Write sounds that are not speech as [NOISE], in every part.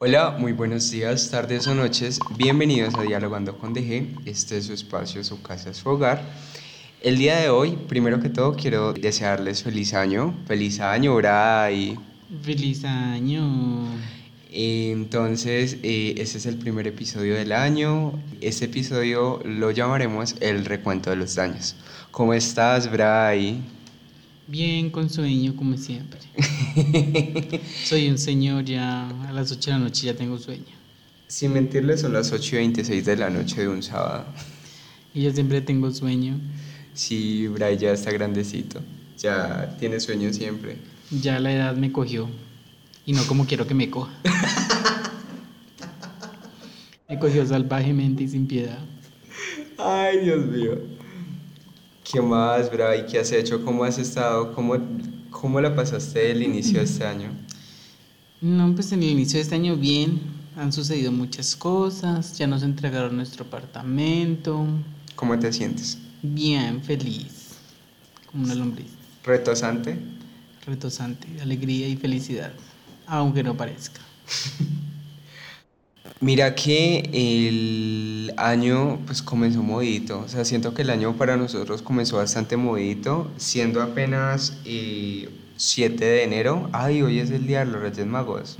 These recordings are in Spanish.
Hola, muy buenos días, tardes o noches. Bienvenidos a Dialogando con DG. Este es su espacio, su casa, su hogar. El día de hoy, primero que todo, quiero desearles feliz año. Feliz año, Bray. Feliz año. Entonces, eh, este es el primer episodio del año. Este episodio lo llamaremos el recuento de los daños. ¿Cómo estás, Bray? Bien, con sueño, como siempre. [LAUGHS] Soy un señor ya a las 8 de la noche ya tengo sueño. Sin mentirles, son las 8 y 26 de la noche de un sábado. Y yo siempre tengo sueño. Sí, Bray ya está grandecito. Ya tiene sueño siempre. Ya la edad me cogió. Y no como quiero que me coja. [LAUGHS] me cogió salvajemente y sin piedad. Ay, Dios mío. ¿Qué más, Bray? ¿Qué has hecho? ¿Cómo has estado? ¿Cómo, cómo la pasaste el inicio de este [CLEARS THROAT] año? No, pues en el inicio de este año bien. Han sucedido muchas cosas. Ya nos entregaron nuestro apartamento. ¿Cómo te sientes? Bien, feliz. Como una lombriz. ¿Retosante? Retosante, alegría y felicidad. Aunque no parezca. [LAUGHS] Mira que el año pues comenzó movidito, o sea, siento que el año para nosotros comenzó bastante movidito, siendo apenas 7 eh, de enero. Ay, hoy es el Día de los Reyes Magos.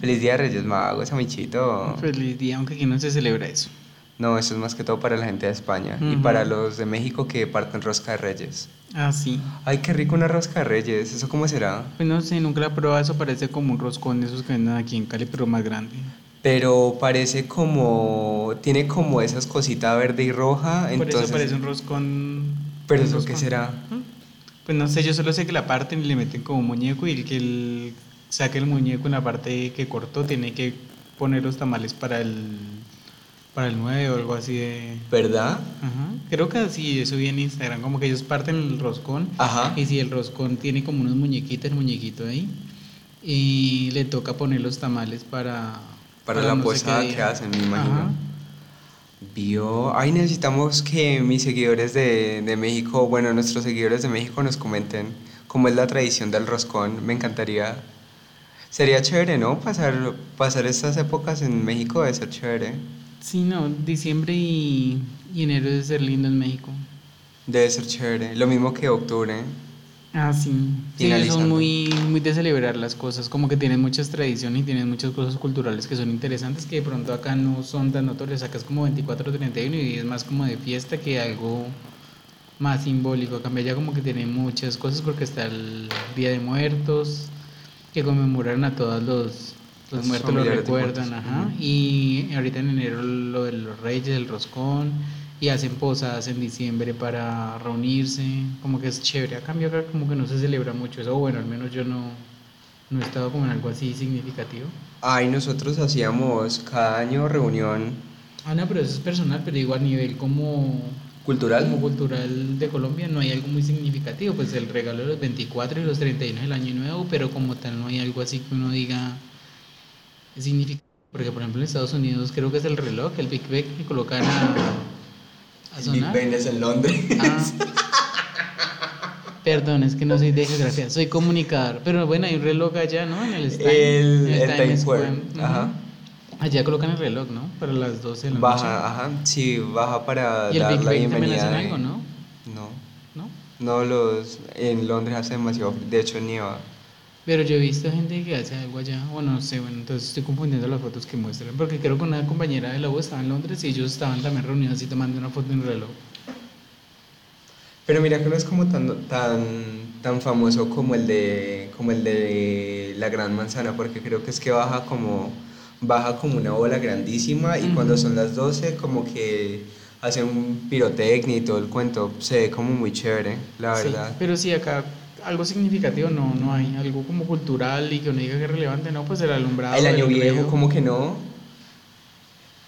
Feliz Día de Reyes Magos, amichito. Feliz día, aunque aquí no se celebra eso. No, eso es más que todo para la gente de España y para los de México que parten rosca de reyes. Ah, sí. Ay, qué rico una rosca de reyes. ¿Eso cómo será? Pues no sé, nunca la probado. Eso parece como un roscón de esos que venden aquí en Cali, pero más grande pero parece como, tiene como esas cositas verde y roja. Por eso parece un roscón. ¿Pero eso qué será? Pues no sé, yo solo sé que la parten y le meten como muñeco y el que el, saque el muñeco en la parte que cortó tiene que poner los tamales para el para el 9 o algo así de... ¿Verdad? Ajá. Creo que así, eso vi en Instagram, como que ellos parten el roscón. Ajá. Y si el roscón tiene como unos muñequitos, el muñequito ahí, y le toca poner los tamales para, para la posada que hacen, me imagino. Vio, ay, necesitamos que mis seguidores de, de, México, bueno, nuestros seguidores de México nos comenten cómo es la tradición del roscón. Me encantaría. Sería chévere, ¿no? Pasar, pasar estas épocas en México debe ser chévere. Sí, no, diciembre y, y enero debe ser lindo en México. Debe ser chévere. Lo mismo que octubre. Ah, sí. Sí, son muy, muy de celebrar las cosas, como que tienen muchas tradiciones y tienen muchas cosas culturales que son interesantes que de pronto acá no son tan notorias. Acá es como 24 31 y es más como de fiesta que algo más simbólico. Acá ya como que tiene muchas cosas porque está el Día de Muertos, que conmemoran a todos los, los, muertos, lo recuerdan, ajá. Y ahorita en enero lo de los reyes, el roscón y hacen posadas en diciembre para reunirse, como que es chévere. A cambio acá como que no se celebra mucho eso, bueno, al menos yo no, no he estado como en algo así significativo. Ay, nosotros hacíamos cada año reunión. Ah, no, pero eso es personal, pero digo a nivel como... ¿Cultural? Como cultural de Colombia no hay algo muy significativo, pues el regalo de los 24 y los 31 del año nuevo, pero como tal no hay algo así que uno diga es significativo. Porque por ejemplo en Estados Unidos creo que es el reloj, el Big Bang que colocan a Big Ben es en Londres. Ah. Perdón, es que no soy de geografía, soy comunicador. Pero bueno, hay un reloj allá, ¿no? En el El, el, Times Square. Ajá. Allá colocan el reloj, ¿no? Para las 12 de la baja, noche. Ajá, sí, baja para ¿Y el dar Big la Ben bienvenida. hacen algo, no? No. ¿No? No, los, en Londres hace demasiado, de hecho nieva. Pero yo he visto gente que hace algo allá, o no sé, bueno, entonces estoy confundiendo las fotos que muestran, porque creo que una compañera de la U estaba en Londres y ellos estaban también reunidos y tomando una foto en un reloj. Pero mira que no es como tan, tan, tan famoso como el, de, como el de la Gran Manzana, porque creo que es que baja como, baja como una bola grandísima y cuando son las 12 como que hace un pirotecnia y todo el cuento, se ve como muy chévere, la verdad. pero sí, acá algo significativo no, no hay, algo como cultural y que uno diga que es relevante, no, pues el alumbrado. El año viejo, como que no.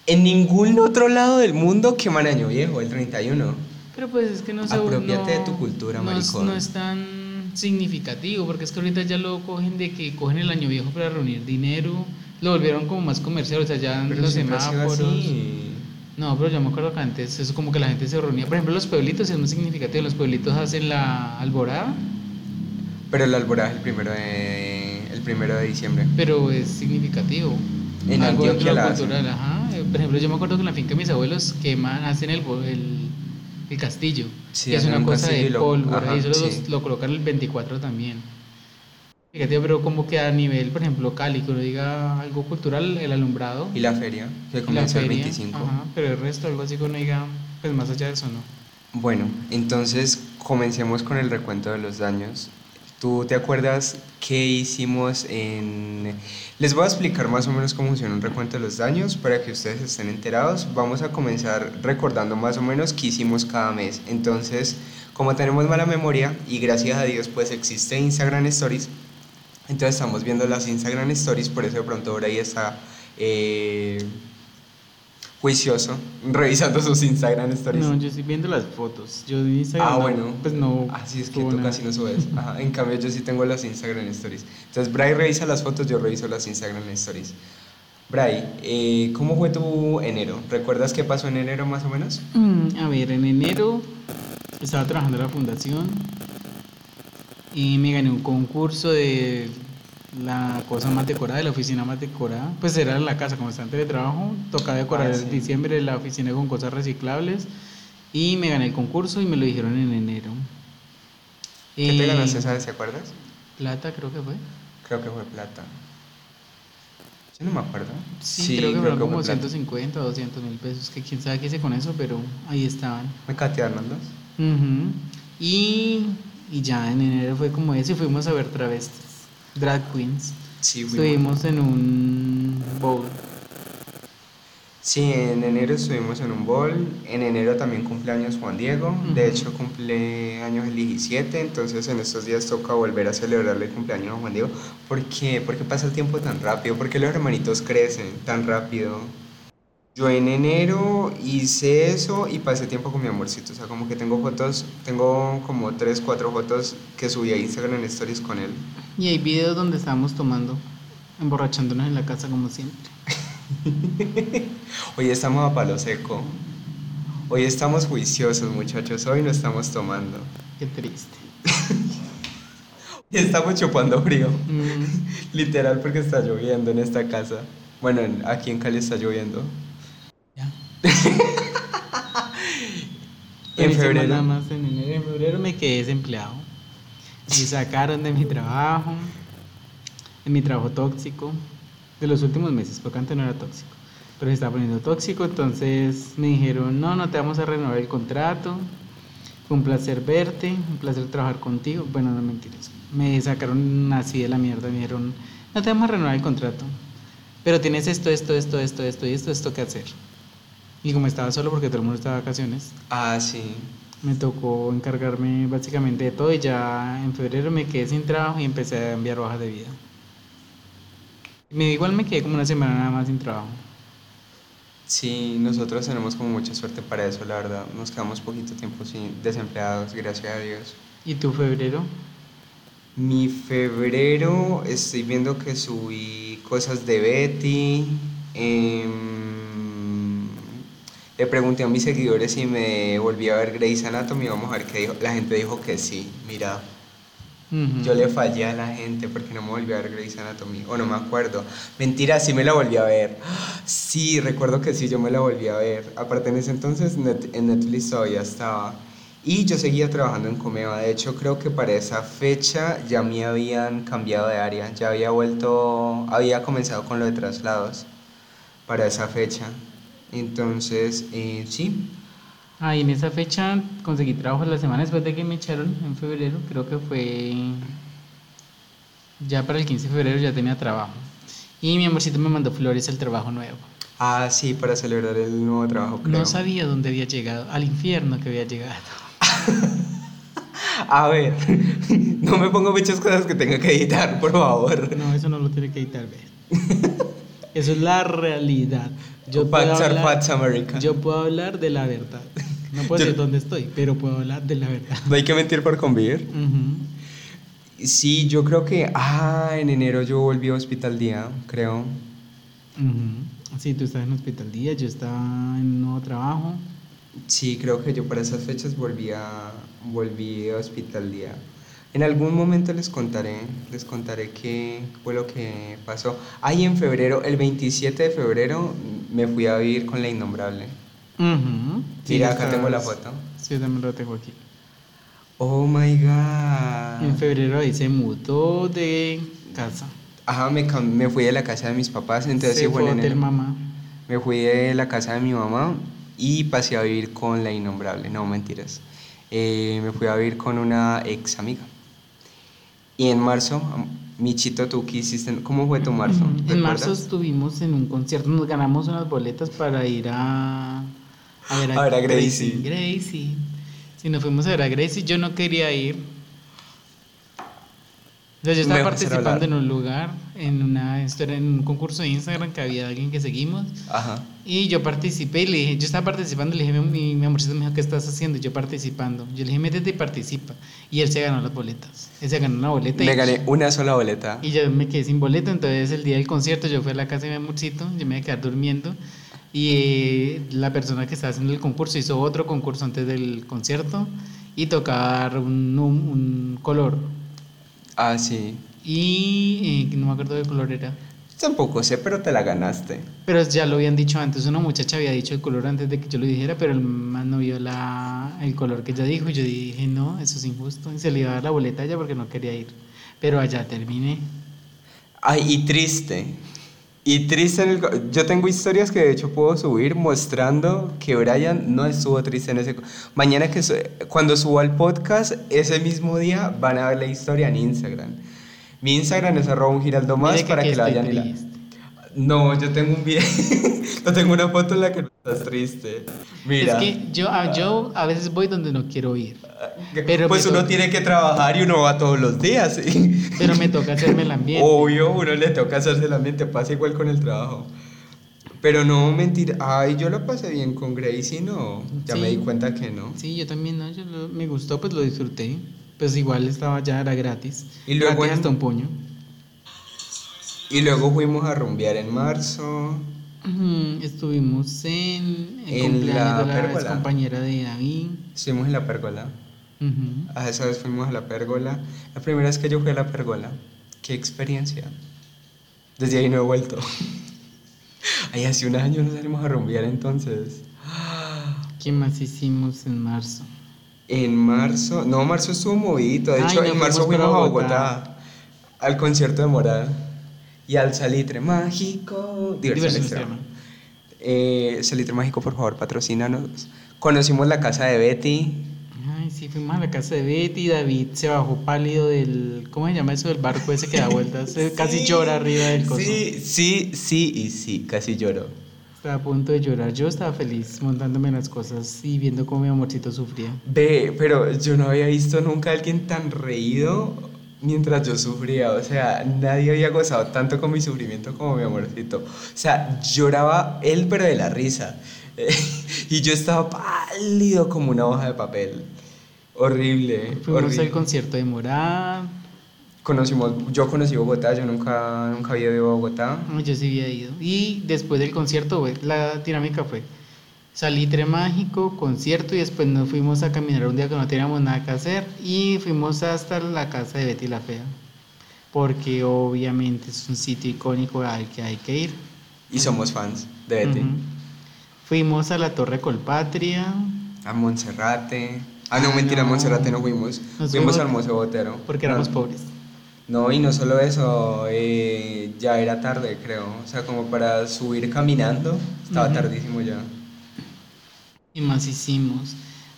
En ningún otro lado del mundo queman año viejo, el 31. Pero pues es que no se Apropiate de tu cultura, no maricón. no es tan significativo, porque es que ahorita ya lo cogen de que cogen el año viejo para reunir dinero, lo volvieron como más comercial, o sea, ya los semáforos. No, pero yo me acuerdo que antes eso como que la gente se reunía. Por ejemplo, los pueblitos es muy significativo. Los pueblitos hacen la alborada pero el alborada es el primero de, el primero de diciembre. Pero es significativo. En Antioquia la cultural, ajá. Por ejemplo, yo me acuerdo que en la finca de mis abuelos queman, hacen el, el, el castillo. Sí, es una cosa de pólvora. y eso lo, colocan el 24 también. Fíjate, pero como que a nivel, por ejemplo, Cali, que uno diga algo cultural, el alumbrado. Y la feria, que comienza el 25. Ajá, pero el resto, algo así que uno diga, pues más allá de eso, ¿no? Bueno, entonces comencemos con el recuento de los daños. ¿Tú te acuerdas qué hicimos en...? Les voy a explicar más o menos cómo funciona un recuento de los daños para que ustedes estén enterados. Vamos a comenzar recordando más o menos qué hicimos cada mes. Entonces, como tenemos mala memoria y gracias a Dios pues existe Instagram Stories, entonces estamos viendo las Instagram Stories, por eso de pronto ahora ahí está... Eh, juicioso revisando sus Instagram stories. No, yo estoy viendo las fotos. Yo de Instagram. Ah, bueno. pues no. Así es que tú casi no subes. [LAUGHS] Ajá. En cambio, yo sí tengo las Instagram stories. Entonces, Bray revisa las fotos, yo reviso las Instagram stories. Bray, eh, ¿cómo fue tu enero? ¿Recuerdas qué pasó en enero más o menos? Mm, a ver, en enero estaba trabajando en la fundación y me gané un concurso de la cosa más decorada, de la oficina más decorada, pues era la casa, como está en teletrabajo, tocaba decorar en ah, diciembre la oficina con cosas reciclables y me gané el concurso y me lo dijeron en enero. ¿Qué te ganaste, sabes, te acuerdas? Plata creo que fue. Creo que fue plata. Yo no me acuerdo. Sí, creo que fueron como 150 o 200 mil pesos, que quién sabe qué hice con eso, pero ahí estaban. ¿Me catearon los? y, y ya en enero fue como eso y fuimos a ver travestis drag queens. Sí, estuvimos en un bowl. Sí, en enero estuvimos en un bowl. En enero también cumpleaños Juan Diego. De hecho, cumple años el 17. Entonces, en estos días toca volver a celebrarle el cumpleaños a Juan Diego. ¿Por qué? ¿Por qué pasa el tiempo tan rápido? ¿Por qué los hermanitos crecen tan rápido? Yo en enero hice eso y pasé tiempo con mi amorcito. O sea, como que tengo fotos, tengo como 3, 4 fotos que subí a Instagram en Stories con él. Y hay videos donde estábamos tomando, emborrachándonos en la casa como siempre. [LAUGHS] Hoy estamos a palo seco. Hoy estamos juiciosos, muchachos. Hoy no estamos tomando. Qué triste. [LAUGHS] y estamos chupando frío. Mm. [LAUGHS] Literal porque está lloviendo en esta casa. Bueno, aquí en Cali está lloviendo. en febrero. Nada más en enero. En febrero me quedé desempleado. Me sacaron de mi trabajo, de mi trabajo tóxico, de los últimos meses, porque antes no era tóxico. Pero se estaba poniendo tóxico, entonces me dijeron, no, no te vamos a renovar el contrato. Fue un placer verte, un placer trabajar contigo. Bueno, no mentiras. Me sacaron así de la mierda, me dijeron, no te vamos a renovar el contrato. Pero tienes esto, esto, esto, esto, esto esto, esto que hacer. Y como estaba solo porque todo el mundo estaba de vacaciones. Ah, sí. Me tocó encargarme básicamente de todo y ya en febrero me quedé sin trabajo y empecé a enviar hojas de vida. Me, igual me quedé como una semana nada más sin trabajo. Sí, nosotros tenemos como mucha suerte para eso, la verdad. Nos quedamos poquito tiempo sin desempleados, gracias a Dios. ¿Y tu febrero? Mi febrero estoy viendo que subí cosas de Betty. Eh, le pregunté a mis seguidores si me volví a ver Grey's Anatomy, vamos a ver qué dijo. La gente dijo que sí, mira. Yo le fallé a la gente porque no me volví a ver Grey's Anatomy, o no me acuerdo. Mentira, sí me la volví a ver. Sí, recuerdo que sí, yo me la volví a ver. Aparte en ese entonces en Netflix todavía estaba. Y yo seguía trabajando en Comeva. De hecho, creo que para esa fecha ya me habían cambiado de área. Ya había vuelto, había comenzado con lo de traslados para esa fecha. Entonces, eh, sí. Ah, y en esa fecha conseguí trabajo la semana después de que me echaron en febrero, creo que fue ya para el 15 de febrero ya tenía trabajo. Y mi amorcito me mandó flores al trabajo nuevo. Ah, sí, para celebrar el nuevo trabajo. No sabía dónde había llegado, al infierno que había llegado. [LAUGHS] A ver, [LAUGHS] no me pongo muchas cosas que tenga que editar, por favor. No, eso no lo tiene que editar, ver. Eso es la realidad. Yo puedo, hablar, yo puedo hablar de la verdad. [LAUGHS] No puedo decir dónde estoy, pero puedo hablar de la verdad. No hay que mentir por convivir. Sí, yo creo que, ah, en enero yo volví a Hospital Día, creo. Sí, tú estás en Hospital Día, yo estaba en un nuevo trabajo. Sí, creo que yo para esas fechas volví a, volví a Hospital Día. En algún momento les contaré, les contaré qué fue lo que pasó. Ay, en febrero, el 27 de febrero, me fui a vivir con la innombrable. Mira, acá tengo la foto. Sí, también lo tengo aquí. Oh my god. En febrero ahí se mudó de casa. Ajá, me, me fui de la casa de mis papás, entonces se fue del mamá. Me fui de la casa de mi mamá y pasé a vivir con la innombrable, no mentiras. Eh, me fui a vivir con una ex amiga. Y en marzo, Michito, ¿tú qué hiciste? ¿Cómo fue tu marzo? En marzo estuvimos en un concierto, nos ganamos unas boletas para ir a, a ver a, Gracie. Gracie. Sí, nos fuimos a ver a Gracie, yo no quería ir yo estaba participando en un lugar, en una en un concurso de Instagram que había alguien que seguimos. Ajá. Y yo participé y le dije, yo estaba participando, le dije, mi, mi amorcito me dijo, ¿qué estás haciendo? yo participando. Yo le dije, métete y participa. Y él se ganó las boletas. Él se ganó una boleta. Me gané una sola boleta. Y yo me quedé sin boleta, entonces el día del concierto yo fui a la casa de mi amorcito, yo me iba a quedar durmiendo. Y eh, la persona que estaba haciendo el concurso hizo otro concurso antes del concierto y tocar un, un color Ah, sí. Y eh, no me acuerdo de qué color era. Tampoco sé, pero te la ganaste. Pero ya lo habían dicho antes, una muchacha había dicho el color antes de que yo lo dijera, pero el man no vio la, el color que ella dijo y yo dije, no, eso es injusto. Y se le iba a dar la boleta a ella porque no quería ir. Pero allá terminé. Ay, y triste. Y triste en el... Yo tengo historias que de hecho puedo subir mostrando que Brian no estuvo triste en ese... Mañana que cuando suba el podcast, ese mismo día van a ver la historia en Instagram. Mi Instagram es arroba un giraldo más para que, la vayan y la... No, yo tengo un video, [LAUGHS] no tengo una foto en la que no estás triste. Mira. Es que yo, ah, yo a veces voy donde no quiero ir. Pero pues uno tiene que trabajar y uno va todos los días. Pero me toca hacerme el ambiente. Obvio, uno le toca hacerse el ambiente, pasa igual con el trabajo. Pero no, mentira. Ay, yo lo pasé bien con Gracie, no. Ya me di cuenta que no. Sí, yo también, no. Yo me gustó, pues lo disfruté. Pues igual estaba ya, era gratis. Y luego. hasta un puño. Y luego fuimos a rumbear en marzo. Estuvimos en, en la, de la compañera de David. Estuvimos en la pérgola. A esa vez fuimos a la pérgola. La primera vez que yo fui a la pérgola. Qué experiencia. Desde ahí no he vuelto. [LAUGHS] Ahí hace un año nos salimos a rumbear entonces. ¿Qué más hicimos en marzo? En marzo, no, marzo estuvo movido. De hecho, en marzo fuimos a Bogotá. al concierto de Moral y al Salitre Mágico. Diversión, eh, Salitre Mágico, por favor, patrocínanos. Conocimos la casa de Betty. Ay, sí, fuimos a la casa de Betty. David se bajó pálido del. ¿Cómo se llama eso? Del barco ese que da vueltas. casi llora arriba del coso. Sí, sí, sí y sí, casi lloró. Estaba a punto de llorar. Yo estaba feliz montándome las cosas y viendo cómo mi amorcito sufría. Ve, pero yo no había visto nunca a alguien tan reído mientras yo sufría, o sea, nadie había gozado tanto con mi sufrimiento como mi amorcito. O sea, lloraba él, pero de la risa. [LAUGHS] y yo estaba pálido como una hoja de papel. Horrible. Fuimos al concierto de Morad. Conocimos, yo conocí Bogotá, yo nunca, nunca había ido a Bogotá. Yo sí había ido. Y después del concierto, la dinámica fue Salitre mágico, concierto y después nos fuimos a caminar un día que no teníamos nada que hacer y fuimos hasta la casa de Betty la Fea. Porque obviamente es un sitio icónico al que hay que ir. Y somos fans de Betty. Fuimos a la Torre Colpatria. A Monserrate. Ah, no, mentira, a Monserrate no fuimos. fuimos al Museo Botero. Porque éramos pobres. No, y no solo eso, eh, ya era tarde, creo. O sea, como para subir caminando, estaba tardísimo ya más hicimos?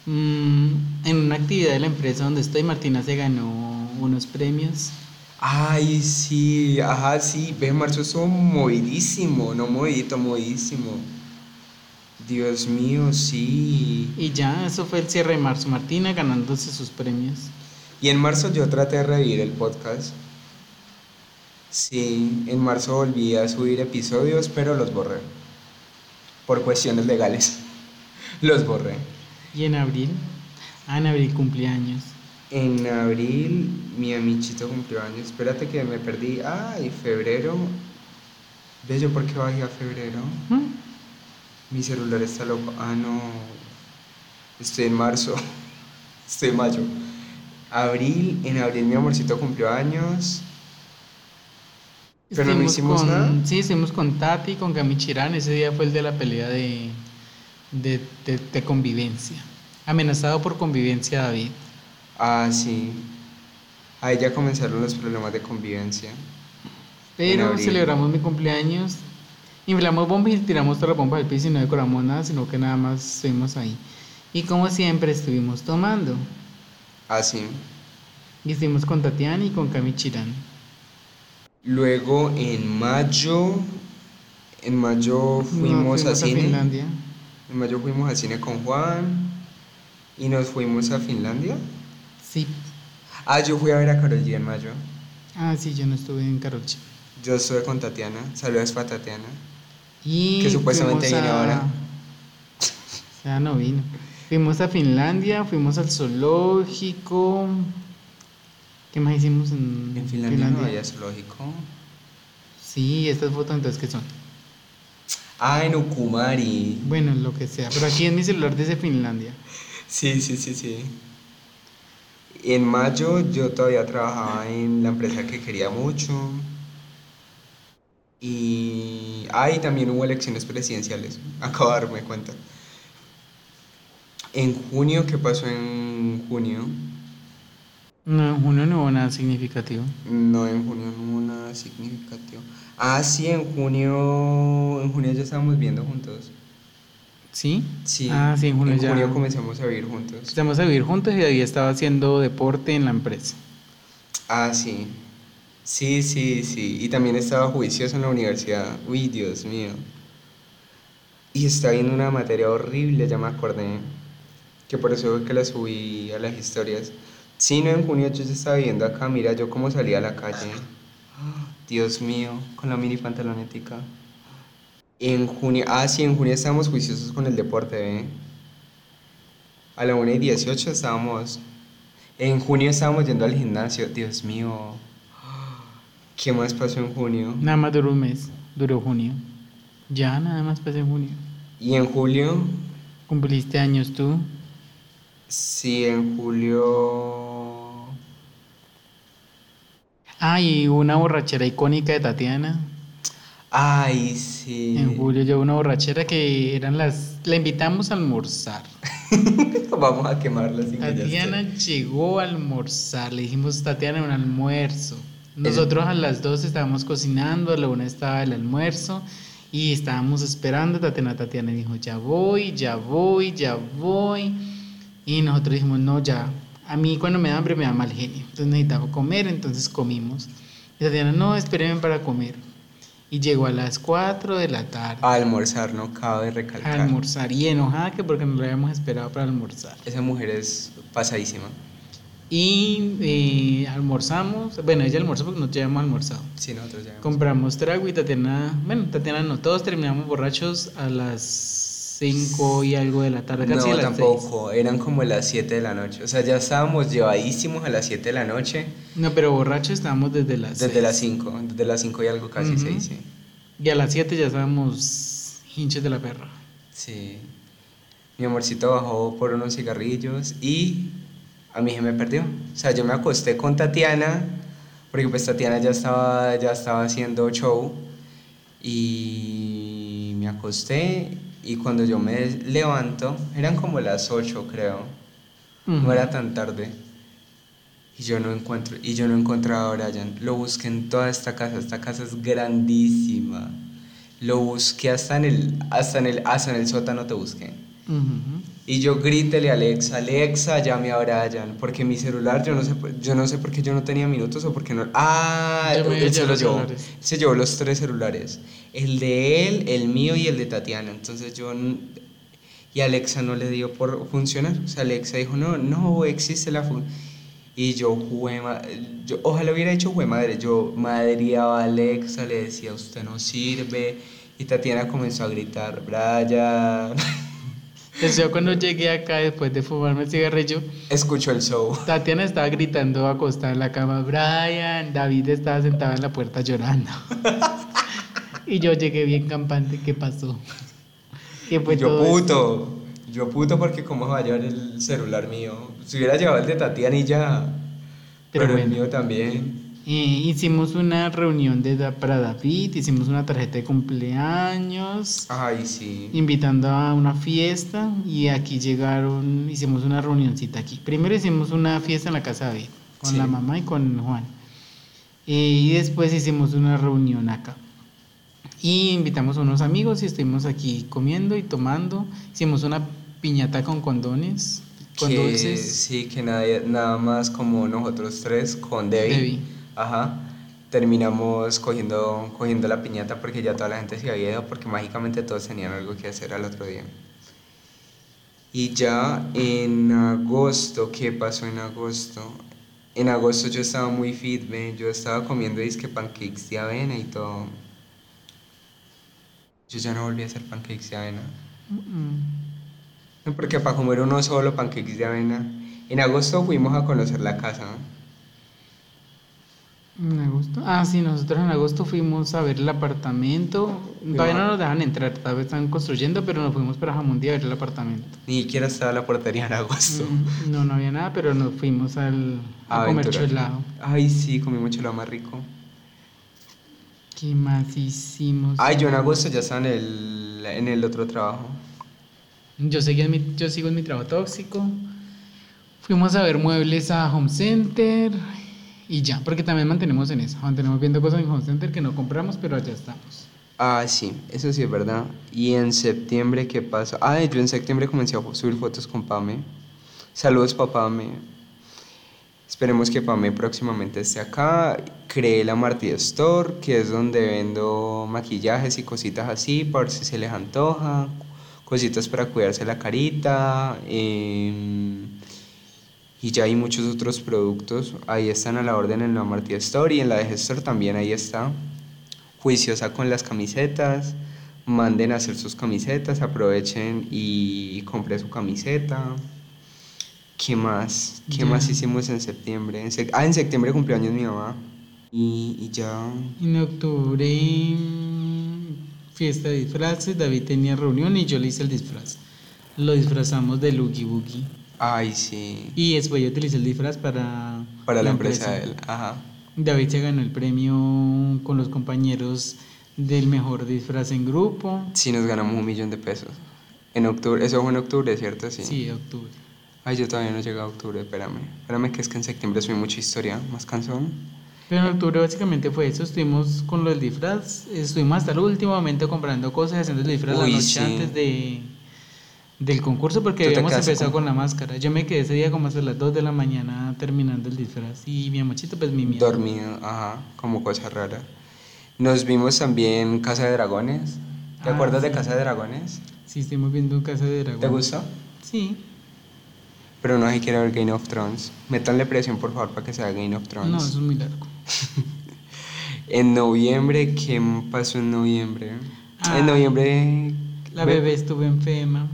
Mm, en una actividad de la empresa donde estoy, Martina se ganó unos premios. Ay, sí, ajá, sí, ve, marzo estuvo movidísimo, no movidito, movidísimo. Dios mío, sí. Y ya, eso fue el cierre de marzo, Martina ganándose sus premios. Y en marzo yo traté de revivir el podcast. Sí, en marzo volví a subir episodios, pero los borré. Por cuestiones legales. [LAUGHS] Los borré. ¿Y en abril? Ah, en abril cumpleaños. En abril mi amichito cumplió años. Espérate que me perdí. Ah, y febrero. ¿Ves yo por qué bajé a febrero? ¿Mm? Mi celular está loco. Ah, no. Estoy en marzo. [LAUGHS] Estoy en mayo. Abril, en abril mi amorcito cumplió años. Pero no hicimos nada. Sí, estuvimos con Tati, con Gamichirán. Ese día fue el de la pelea de, de, de, convivencia. Amenazado por convivencia, David. Ah, sí. Ahí ya comenzaron los problemas de convivencia. Pero celebramos mi cumpleaños, inflamos bombas y tiramos todas las bombas del piso y no decoramos nada, sino que nada más estuvimos ahí. Y como siempre estuvimos tomando. Ah, sí. Y estuvimos con Tatiana y con Kamichirán. Luego en mayo, en mayo fuimos, a cine. Finlandia. En mayo fuimos al cine con Juan y nos fuimos a Finlandia. Sí. Ah, yo fui a ver a Karol G en mayo. Ah, sí, yo no estuve en Karol G. Yo estuve con Tatiana. Saludos para Tatiana. Y que supuestamente viene ahora. [LAUGHS] Ya no vino. Fuimos a Finlandia, fuimos al zoológico. ¿Qué más hicimos en, en Finlandia? no había zoológico. Sí, estas fotos entonces, ¿qué son? Ah, en Ukumari. Bueno, lo que sea. Pero aquí en mi celular dice Finlandia. [LAUGHS] Sí, sí, sí, sí. En mayo yo todavía trabajaba en la empresa que quería mucho. Y. Ah, también hubo elecciones presidenciales. Acabo de darme cuenta. En junio, ¿qué pasó en junio? No, en junio no hubo nada significativo. No, en junio no hubo nada significativo. Ah, sí, en junio, en junio ya estábamos viendo juntos. ¿Sí? Sí. Ah, sí, en junio en junio comenzamos a vivir juntos. Empezamos a vivir juntos y ahí estaba haciendo deporte en la empresa. Ah, sí. Sí, sí, sí. Y también estaba juicioso en la universidad. Uy, Dios mío. Y estaba viendo una materia horrible, ya me acordé. Que por eso fue que la subí a las historias. Sí, no, en junio yo ya estaba viendo acá, mira yo cómo salía a la calle. Dios mío, con la mini pantalonética. En junio, ah, sí, en junio estábamos juiciosos con el deporte, ¿eh? A la 1 y 18 estábamos. En junio estábamos yendo al gimnasio, Dios mío. ¿Qué más pasó en junio? Nada más duró un mes, duró junio. Ya, nada más pasó en junio. ¿Y en julio? ¿Cumpliste años tú? Sí, en julio Ay, una borrachera icónica de Tatiana. Ay, sí. En julio llegó una borrachera que eran las... La invitamos a almorzar. [LAUGHS] Vamos a quemarla sin Tatiana llegó a almorzar. Le dijimos, Tatiana, un almuerzo. Nosotros a las dos estábamos cocinando, a la una estaba el almuerzo y estábamos esperando. Tatiana, Tatiana dijo, ya voy, ya voy, ya voy. Y nosotros dijimos, no, ya, a mí cuando me da hambre me da mal genio, entonces necesitaba comer, entonces comimos. Y Tatiana, no, espérenme para comer. Y llegó a las 4 de la tarde. A almorzar, no cabe recalcar. A almorzar y enojada que porque no lo habíamos esperado para almorzar. Esa mujer es pasadísima. Y eh, almorzamos, bueno, ella almorzó porque nosotros ya habíamos almorzado. Sí, nosotros ya Compramos trago y Tatiana, bueno, Tatiana no, todos terminamos borrachos a las 5 y algo de la tarde, casi no, tampoco, eran como las 7 de la noche. O sea, ya estábamos llevadísimos a las 7 de la noche. No, pero borrachos estábamos desde las Desde las 5, desde las 5 y algo casi se dice. Y a las 7 ya estábamos hinches de la perra. Sí. Mi amorcito bajó por unos cigarrillos y a mí se me perdió. O sea, yo me acosté con Tatiana, porque pues Tatiana ya estaba, ya estaba haciendo show y me acosté y cuando yo me levanto, eran como las 8 creo, no era tan tarde. Y yo no encuentro, y yo no encontraba a Brian. Lo busqué en toda esta casa, esta casa es grandísima. Lo busqué hasta en el, hasta en el, hasta en el sótano te busqué. Y yo grítele a Alexa, Alexa, llame a Brian, porque mi celular, yo no sé, yo no sé por qué yo no tenía minutos o por qué no... Ah, él se los llevó. Se llevó los tres celulares. El de él, el mío y el de Tatiana. Entonces yo... Y Alexa no le dio por funcionar. O sea, Alexa dijo, no, no existe la función. Y yo, yo ojalá hubiera hecho jue madre. Yo madreaba a Alexa, le decía, usted no sirve. Y Tatiana comenzó a gritar, Brian. [LAUGHS] Entonces yo cuando llegué acá después de fumarme el cigarrillo, escucho el show. Tatiana estaba gritando acostada en la cama, Brian, David estaba sentado en la puerta llorando. y yo llegué bien campante, ¿qué pasó? ¿Qué fue yo puto, yo puto porque cómo va a llevar el celular mío. Si hubiera llevado el de Tatiana y ya... Pero, bueno. el mío también. Eh, hicimos una reunión de, para David, hicimos una tarjeta de cumpleaños. Ay, sí. Invitando a una fiesta y aquí llegaron, hicimos una reunioncita aquí. Primero hicimos una fiesta en la casa de David, con la mamá y con Juan. Eh, y después hicimos una reunión acá. Y invitamos a unos amigos y estuvimos aquí comiendo y tomando. Hicimos una piñata con condones, con dulces. Sí, que nadie, nada más como nosotros tres con Debbie. Ajá. Terminamos cogiendo, cogiendo la piñata porque ya toda la gente se había ido porque mágicamente todos tenían algo que hacer al otro día. Y ya en agosto, ¿qué pasó en agosto? En agosto yo estaba muy fit, yo estaba comiendo disque pancakes de avena y todo. Yo ya no volví a hacer pancakes de avena. Porque para comer uno solo pancakes de avena. En agosto fuimos a conocer la casa. ¿En agosto? Ah, sí, nosotros en agosto fuimos a ver el apartamento. Todavía no nos dejan entrar, todavía están construyendo, pero nos fuimos para Jamundí a ver el apartamento. Ni siquiera estaba la portería en agosto. Mm, no, no había nada, pero nos fuimos al, a, comer chelado. Ay, sí, comimos chelado más rico. ¿Qué más hicimos? Ay, yo en agosto ya estaba en el, en el otro trabajo. Yo, seguí en mi, yo sigo en mi trabajo tóxico. Fuimos a ver muebles a Home Center y ya, porque también mantenemos en eso. Mantenemos viendo cosas en Home Center que no compramos, pero allá estamos. Ah, sí, eso sí es verdad. ¿Y en septiembre qué pasa? Ah, yo en septiembre comencé a subir fotos con Pame. Saludos, papá. Me Esperemos que Pame próximamente esté acá. Creé la Martí Store, que es donde vendo maquillajes y cositas así, por si se les antoja. Cositas para cuidarse la carita. Em, y ya hay muchos otros productos. Ahí están a la orden en la Martí Store y en la de Gestor también ahí está. Juiciosa con las camisetas. Manden a hacer sus camisetas, aprovechen y compren su camiseta. ¿Qué más? ¿Qué más hicimos en septiembre? ah, en septiembre cumpleaños mi mamá. Y, y ya. En octubre, fiesta de disfraces. David tenía reunión y yo le hice el disfraz. Lo disfrazamos de Lugi Boogie. Ay, sí. Y después yo utilicé el disfraz para. Para la, empresa de él, ajá. David se ganó el premio con los compañeros del mejor disfraz en grupo. Sí, nos ganamos un millón de pesos. En octubre, eso fue en octubre, ¿cierto? Sí, sí octubre. Ay, yo todavía no he llegado a octubre, espérame. Espérame que es que en septiembre subí mucha historia, más canción. Pero en octubre básicamente fue eso, estuvimos con lo del disfraz, estuvimos hasta el último momento comprando cosas, haciendo el disfraz la noche antes de, del concurso porque habíamos empezado con... la máscara. Yo me quedé ese día como hasta las 2 de la mañana terminando el disfraz y mi amochito pues mi miedo. Dormido, ajá, como cosa rara. Nos vimos también Casa de Dragones. ¿Te ah, acuerdas de Casa de Dragones? Sí, estuvimos viendo Casa de Dragones. ¿Te gustó? Sí. Pero no se quiere ver Game of Thrones. Métanle presión, por favor, para que sea Game of Thrones. No, eso es muy largo. [LAUGHS] en noviembre, ¿qué pasó en noviembre? Ah, en noviembre... La bebé estuvo enferma.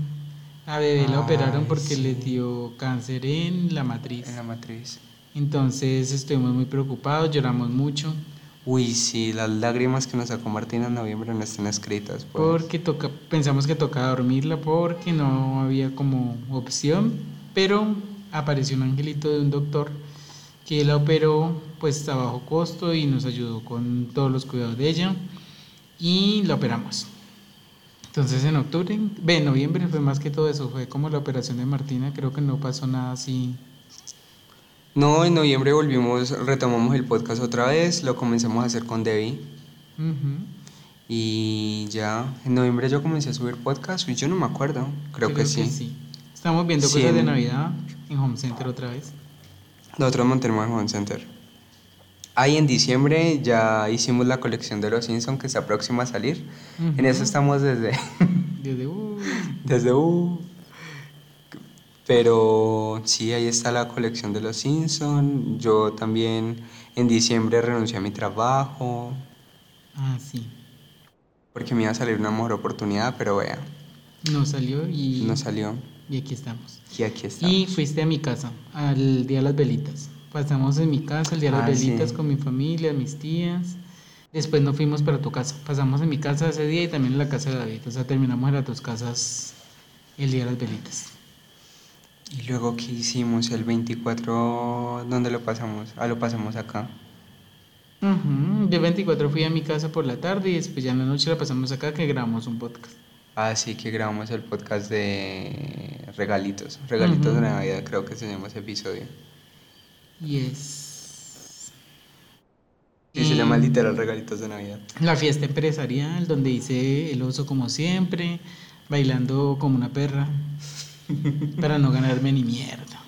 A bebé la operaron porque le dio cáncer en la matriz. En la matriz. Entonces estuvimos muy preocupados, lloramos mucho. Uy, sí, las lágrimas que nos sacó Martina en noviembre no están escritas. Pues. Porque toca, pensamos que tocaba dormirla porque no había como opción pero apareció un angelito de un doctor que la operó pues a bajo costo y nos ayudó con todos los cuidados de ella y la operamos. Entonces en octubre, en noviembre fue más que todo eso, fue como la operación de Martina, creo que no pasó nada así. No, en noviembre volvimos, retomamos el podcast otra vez, lo comenzamos a hacer con Debbie. Y ya, en noviembre yo comencé a subir podcast y yo no me acuerdo, creo, que, sí. Estamos viendo cosas de Navidad en Home Center otra vez. Nosotros mantenemos en Home Center. Ahí en diciembre ya hicimos la colección de los Simpsons que está próxima a salir. En eso estamos desde. [LAUGHS] desde uh. Desde uh. Pero sí, ahí está la colección de los Simpsons. Yo también en diciembre renuncié a mi trabajo. Ah, sí. Porque me iba a salir una mejor oportunidad, pero vea. No salió y. No salió. Y aquí estamos. Y aquí estamos. Y fuiste a mi casa, al Día de las Velitas. Pasamos en mi casa el Día de las Velitas con mi familia, mis tías. Después nos fuimos para tu casa. Pasamos en mi casa ese día y también en la casa de David. O sea, terminamos en las dos casas el Día de las Velitas. Y luego, ¿qué hicimos? El 24, ¿dónde lo pasamos? Ah, lo pasamos acá. Uh El 24 fui a mi casa por la tarde y después ya en la noche la pasamos acá que grabamos un podcast. Ah, sí, que grabamos el podcast de regalitos. Regalitos de Navidad, creo que se llama ese episodio. Yes. Sí, se llama literal Regalitos de Navidad. La fiesta empresarial, donde hice el oso como siempre, bailando como una perra, [LAUGHS] para no ganarme ni mierda.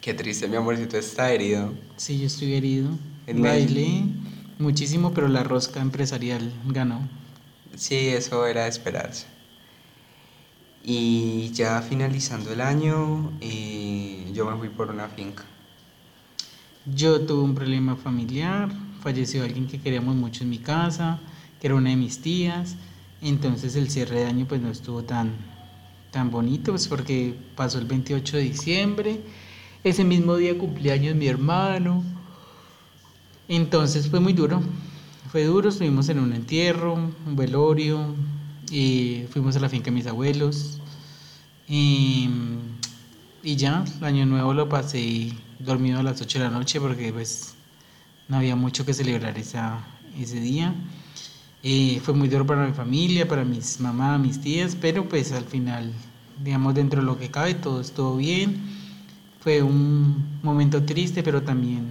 Qué triste, mi amorcito está herido. Sí, yo estoy herido. Bailé muchísimo, pero la rosca empresarial ganó. Sí, eso era de esperarse. Y ya finalizando el año, eh, yo me fui por una finca. Yo tuve un problema familiar, falleció alguien que queríamos mucho en mi casa, que era una de mis tías, entonces el cierre de año pues no estuvo tan, tan bonito, pues porque pasó el 28 de diciembre, ese mismo día cumpleaños mi hermano, entonces fue muy duro, fue duro, estuvimos en un entierro, un velorio, y fuimos a la finca de mis abuelos, y, y ya, el año nuevo lo pasé dormido a las 8 de la noche porque pues no había mucho que celebrar esa, ese día. Eh, fue muy duro para mi familia, para mis mamás, mis tías, pero pues al final, digamos, dentro de lo que cabe, todo estuvo bien. Fue un momento triste, pero también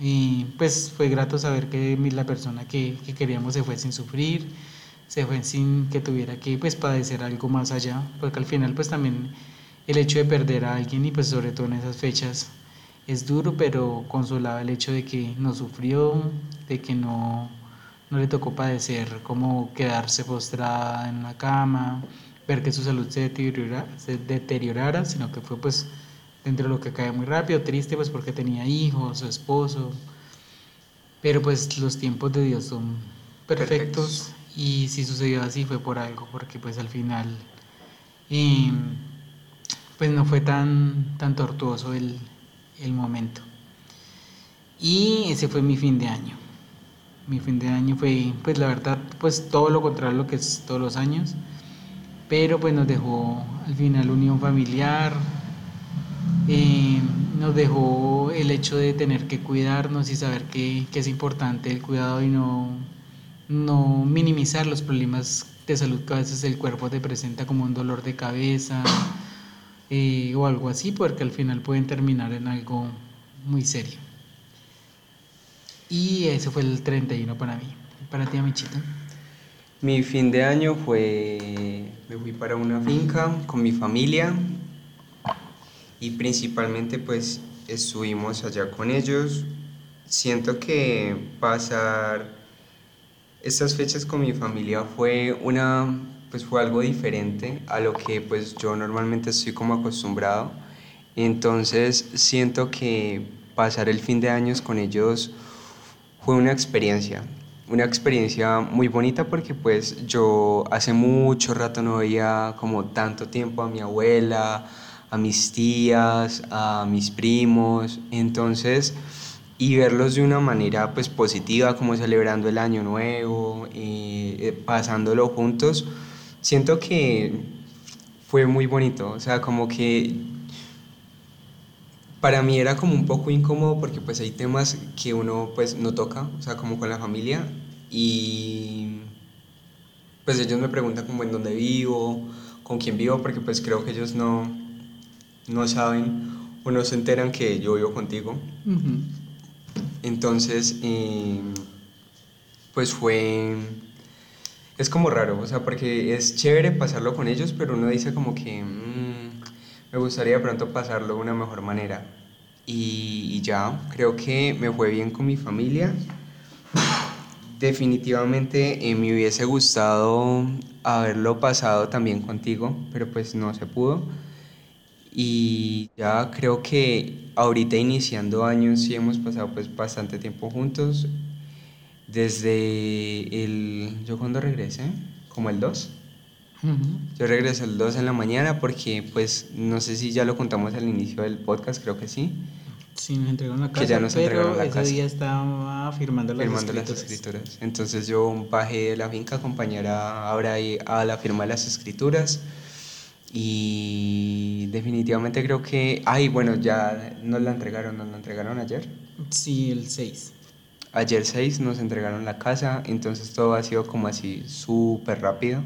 eh, pues fue grato saber que la persona que, que, queríamos se fue sin sufrir, se fue sin que tuviera que pues padecer algo más allá, porque al final pues también el hecho de perder a alguien y pues sobre todo en esas fechas es duro, pero consolaba el hecho de que no sufrió, de que no, no le tocó padecer como quedarse postrada en la cama, ver que su salud se deteriorara, se deteriorara, sino que fue pues dentro de lo que cae muy rápido, triste pues porque tenía hijos, su esposo, pero pues los tiempos de Dios son perfectos, y si sucedió así fue por algo, porque pues al final em, pues no fue tan, tan tortuoso el, el momento. Y ese fue mi fin de año. Mi fin de año fue, pues la verdad, pues todo lo contrario a lo que es todos los años. Pero pues nos dejó al final unión familiar. Eh, nos dejó el hecho de tener que cuidarnos y saber que, que, es importante el cuidado y no, no minimizar los problemas de salud que a veces el cuerpo te presenta como un dolor de cabeza, eh, o algo así, porque al final pueden terminar en algo muy serio. Y ese fue el 31 para mí. Para ti, Amichita. Mi fin de año fue, me fui para una finca con mi familia y principalmente pues estuvimos allá con ellos. Siento que pasar estas fechas con mi familia fue una pues fue algo diferente a lo que pues yo normalmente estoy como acostumbrado. Entonces siento que pasar el fin de años con ellos fue una experiencia, una experiencia muy bonita porque pues yo hace mucho rato no veía como tanto tiempo a mi abuela, a mis tías, a mis primos, entonces y verlos de una manera pues positiva como celebrando el año nuevo y eh, pasándolo juntos siento que fue muy bonito, o sea, como que para mí era como un poco incómodo porque pues hay temas que uno pues no toca, o sea, como con la familia y pues ellos me preguntan como en dónde vivo, con quién vivo, porque pues creo que ellos no, no saben o no se enteran que yo vivo contigo. Entonces, eh, pues fue es como raro, o sea, porque es chévere pasarlo con ellos, pero uno dice como que mm, me gustaría pronto pasarlo de una mejor manera. Y, ya, creo que me fue bien con mi familia. [SIGHS] Definitivamente eh, me hubiese gustado haberlo pasado también contigo, pero pues no se pudo. Y ya creo que ahorita iniciando años sí hemos pasado pues bastante tiempo juntos desde el... ¿Yo cuando regresé? Como el 2. Yo regresé el 2 en la mañana porque, pues, no sé si ya lo contamos al inicio del podcast, creo que sí. Sí, nos entregaron la casa, ya nos pero la ese día estaba firmando las firmando escrituras. las escrituras. Entonces yo bajé de la finca a acompañar a, ahora a la firma de las escrituras Y definitivamente creo que... Ay, bueno, ya nos la entregaron, nos la entregaron ayer. Sí, el 6. Ayer 6 nos entregaron la casa, entonces todo ha sido como así súper rápido.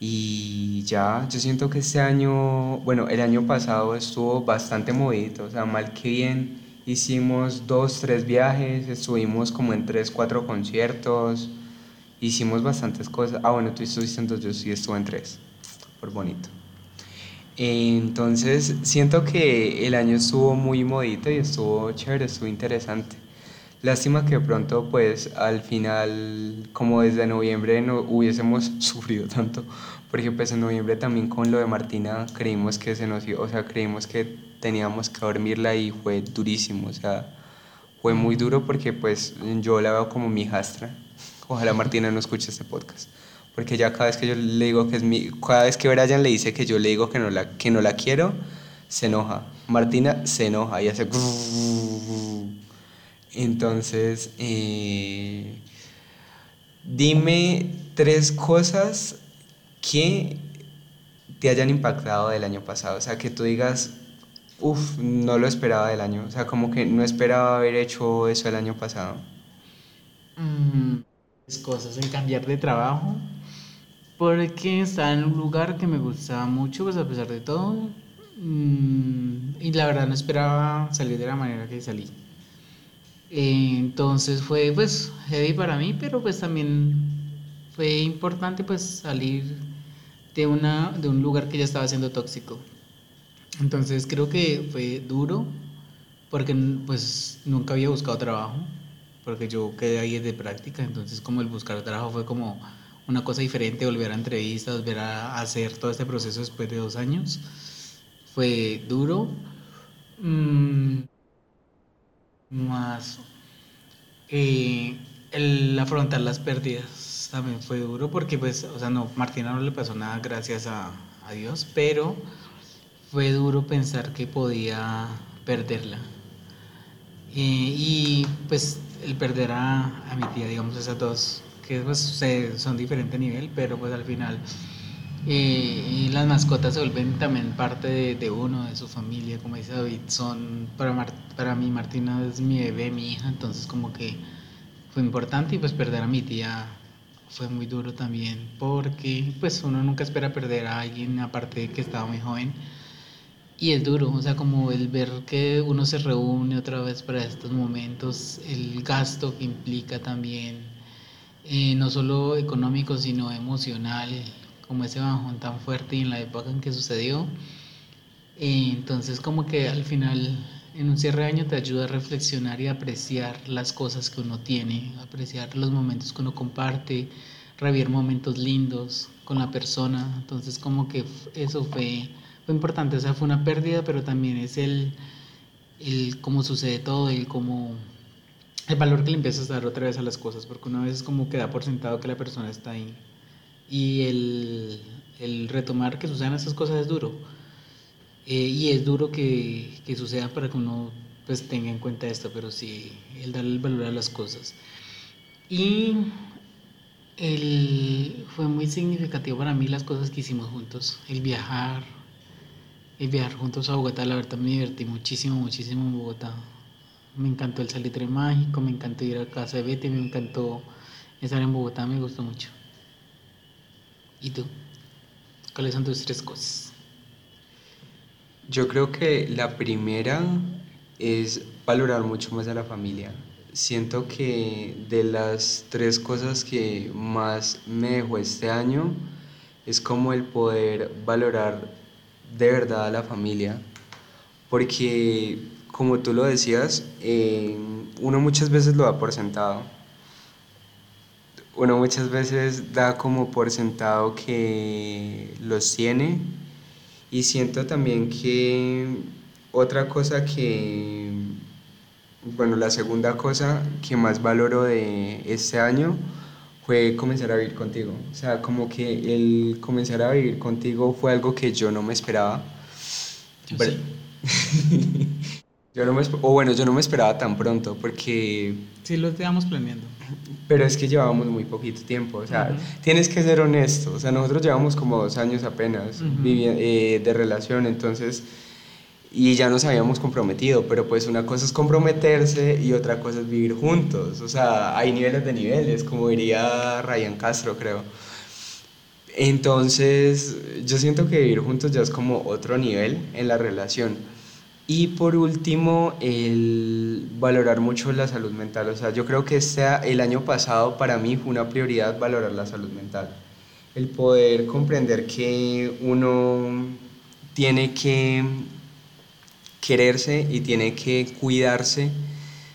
Y ya, yo siento que este año, bueno, el año pasado estuvo bastante movido, o sea, mal que bien, hicimos dos, tres viajes, estuvimos como en tres, cuatro conciertos, hicimos bastantes cosas. Ah, bueno, tú estuviste en dos, yo sí estuve en tres, por bonito. Entonces, siento que el año estuvo muy modito y estuvo chévere, estuvo interesante. Lástima que pronto, pues al final, como desde noviembre no hubiésemos [LAUGHS] sufrido tanto, porque pues en noviembre también con lo de Martina creímos que se nos o sea, creímos que teníamos que dormirla y fue durísimo, o sea, fue muy duro porque pues yo la veo como mi hijastra. Ojalá Martina no escuche este podcast, porque ya cada vez que yo le digo que es mi, cada vez que Brian le dice que yo le digo que no la, que no la quiero, se enoja. Martina se enoja y hace [LAUGHS] [LAUGHS] entonces, eh, dime tres cosas que te hayan impactado del año pasado. O sea, que tú digas, uff, no lo esperaba del año. O sea, como que no esperaba haber hecho eso el año pasado. Mm, cosas, el cambiar de trabajo. Porque estaba en un lugar que me gustaba mucho, pues a pesar de todo. Mm, y la verdad no esperaba salir de la manera que salí. Entonces fue pues heavy para mí, pero pues también fue importante pues salir de, una, de un lugar que ya estaba siendo tóxico. Entonces creo que fue duro porque pues nunca había buscado trabajo, porque yo quedé ahí de práctica, entonces como el buscar trabajo fue como una cosa diferente, volver a entrevistas, volver a hacer todo este proceso después de dos años. Fue duro. Mm, más eh, el afrontar las pérdidas también fue duro porque pues, o sea, no, Martina no le pasó nada gracias a, a Dios, pero fue duro pensar que podía perderla. Eh, y pues el perder a, a, mi tía, digamos, esas dos, que pues, son diferente nivel, pero pues al final y las mascotas se vuelven también parte de, uno, de su familia, como dice David, son, para, para mí Martina es mi bebé, mi hija, entonces como que fue importante y pues perder a mi tía fue muy duro también, porque pues uno nunca espera perder a alguien, aparte de que estaba muy joven, y es duro, o sea, como el ver que uno se reúne otra vez para estos momentos, el gasto que implica también, eh, no solo económico, sino emocional, como ese bajón tan fuerte y en la época en que sucedió. Eh, entonces como que al final en un cierre de año te ayuda a reflexionar y apreciar las cosas que uno tiene, apreciar los momentos que uno comparte, revivir momentos lindos con la persona. Entonces como que eso fue, fue importante, o fue una pérdida, pero también es el, el cómo sucede todo, el cómo el valor que le empiezas a dar otra vez a las cosas, porque una vez es como queda por sentado que la persona está ahí y el, el retomar que sucedan esas cosas es duro. Eh, y es duro que, que, suceda para que uno pues tenga en cuenta esto, pero sí, el darle el valor a las cosas. Y el, fue muy significativo para mí las cosas que hicimos juntos, el viajar, el viajar juntos a Bogotá, la verdad me divertí muchísimo, muchísimo en Bogotá. Me encantó el salitre mágico, me encantó ir a casa de Betty, me encantó estar en Bogotá, me gustó mucho. ¿Y tú? ¿Cuáles son tus tres cosas? Yo creo que la primera es valorar mucho más a la familia. Siento que de las tres cosas que más me dejó este año es como el poder valorar de verdad a la familia. Porque, como tú lo decías, eh, uno muchas veces lo da por sentado uno muchas veces da como por sentado que los tiene y siento también que otra cosa que, bueno, la segunda cosa que más valoro de este año fue comenzar a vivir contigo. O sea, como que el comenzar a vivir contigo fue algo que yo no me esperaba. Yo, [LAUGHS] Yo no me, o bueno, yo no me esperaba tan pronto porque... Sí, lo estábamos planeando. Pero es que llevábamos muy poquito tiempo, o sea, tienes que ser honesto, o sea, nosotros llevamos como dos años apenas eh, de relación, entonces, y ya nos habíamos comprometido, pero pues una cosa es comprometerse y otra cosa es vivir juntos, o sea, hay niveles de niveles, como diría Ryan Castro, creo. Entonces, yo siento que vivir juntos ya es como otro nivel en la relación. Y por último, el valorar mucho la salud mental. O sea, yo creo que este, el año pasado para mí fue una prioridad valorar la salud mental. El poder comprender que uno tiene que quererse y tiene que cuidarse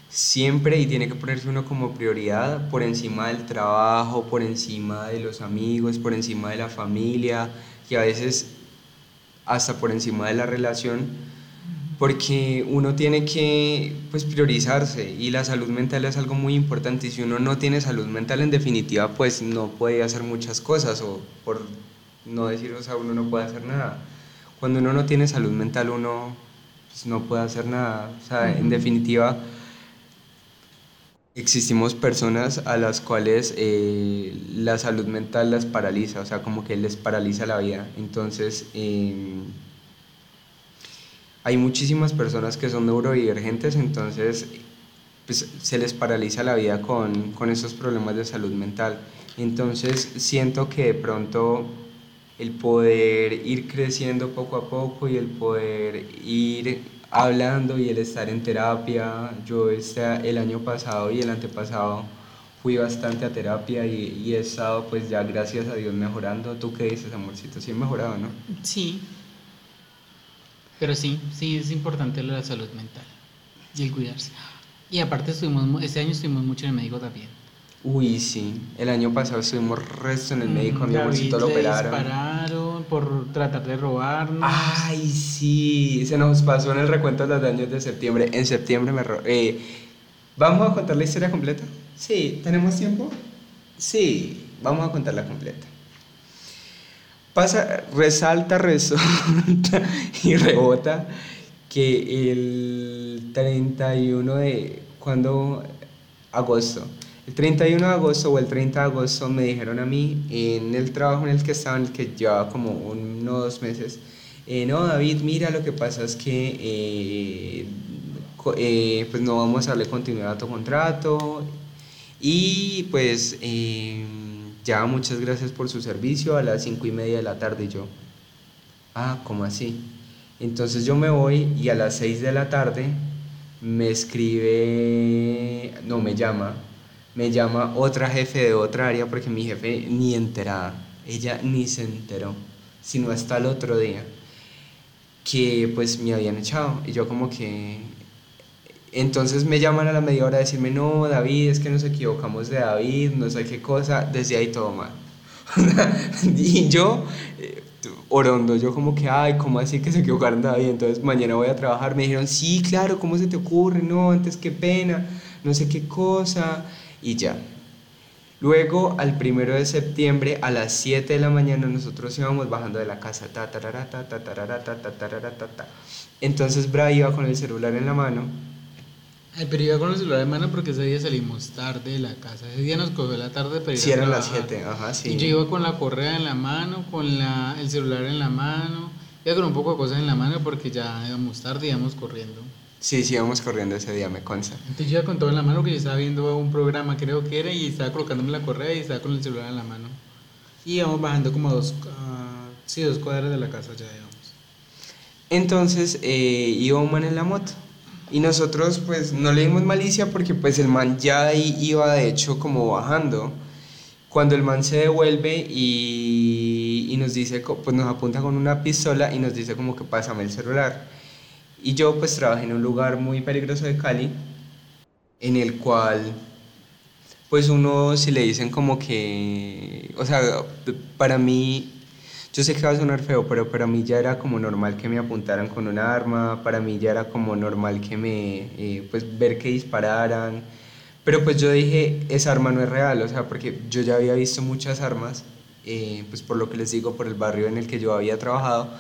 siempre y tiene que ponerse uno como prioridad por encima del trabajo, por encima de los amigos, por encima de la familia y a veces hasta por encima de la relación, porque uno tiene que pues priorizarse y la salud mental es algo muy importante y si uno no tiene salud mental en definitiva pues no puede hacer muchas cosas o por no decir, o sea, uno no puede hacer nada. Cuando uno no tiene salud mental uno pues, no puede hacer nada, o sea, en definitiva existimos personas a las cuales eh, la salud mental las paraliza, o sea, como que les paraliza la vida. Entonces, em, hay muchísimas personas que son neurodivergentes, entonces pues, se les paraliza la vida con, con esos problemas de salud mental. Entonces, siento que de pronto el poder ir creciendo poco a poco y el poder ir hablando y el estar en terapia. Yo este, el año pasado y el antepasado fui bastante a terapia y, y, he estado pues ya gracias a Dios mejorando. ¿Tú qué dices, amorcito? Sí he mejorado, ¿no? Sí. Pero sí, sí es importante la salud mental y el cuidarse. Y aparte estuvimos, este año estuvimos mucho en el médico también. Uy, sí. El año pasado estuvimos resto en el médico, a mi amorcito lo operaron. dispararon por tratar de robarnos. Ay, sí. Se nos pasó en el recuento de los daños de septiembre. En septiembre me eh, ¿Vamos a contar la historia completa? Sí. ¿Tenemos tiempo? Sí. Vamos a contarla completa. Pasa, resalta, resalta y rebota que el 31 de... ¿Cuándo? Agosto el 31 de agosto o el 30 de agosto me dijeron a mí en el trabajo en el que estaba, en el que llevaba como unos dos meses, eh, no David, mira lo que pasa es que eh, eh, pues no vamos a darle continuidad a tu contrato y pues ya muchas gracias por su servicio a las 5 y media de la tarde y yo, ah, ¿cómo así? Entonces yo me voy y a las 6 de la tarde me escribe, no me llama me llama otra jefe de otra área porque mi jefe ni enterada, ella ni se enteró, sino hasta el otro día, que pues me habían echado y yo como que... Entonces me llaman a la media hora a decirme, no, David, es que nos equivocamos de David, no sé qué cosa, desde ahí todo mal. [LAUGHS] y yo, eh, orondo, yo como que, ay, ¿cómo así que se equivocaron de David? Entonces mañana voy a trabajar. Me dijeron, sí, claro, ¿cómo se te ocurre? No, antes qué pena, no sé qué cosa y ya. Luego, al primero de septiembre, a las 7 de la mañana, nosotros íbamos bajando de la casa. Ta, ta, ta, ta, ta, ta, ta, Entonces, Bra iba con el celular en la mano. Ay, pero iba con el celular en mano porque ese día salimos tarde de la casa. Ese día nos cogió la tarde, pero Sí, eran las 7, ajá, sí. Y yo iba con la correa en la mano, con la, el celular en la mano. Iba con un poco de cosas en la mano porque ya íbamos tarde, íbamos corriendo. Sí, sí, íbamos corriendo ese día, me consta. Entonces yo ya con todo en la mano que yo estaba viendo un programa, creo que era, y estaba colocándome la correa y estaba con el celular en la mano. Y íbamos bajando como a dos, sí, dos cuadras de la casa ya, digamos. Entonces eh, iba un man en la moto. Y nosotros pues no le dimos malicia porque pues el man ya iba de hecho como bajando. Cuando el man se devuelve y, y nos dice, pues nos apunta con una pistola y nos dice como que pásame el celular. Y yo pues trabajé en un lugar muy peligroso de Cali, en el cual pues uno si le dicen como que, o sea, para mí, yo sé que va a sonar feo, pero para mí ya era como normal que me apuntaran con un arma, para mí ya era como normal que me, eh, pues ver que dispararan, pero pues yo dije, esa arma no es real, o sea, porque yo ya había visto muchas armas, eh, pues por lo que les digo, por el barrio en el que yo había trabajado,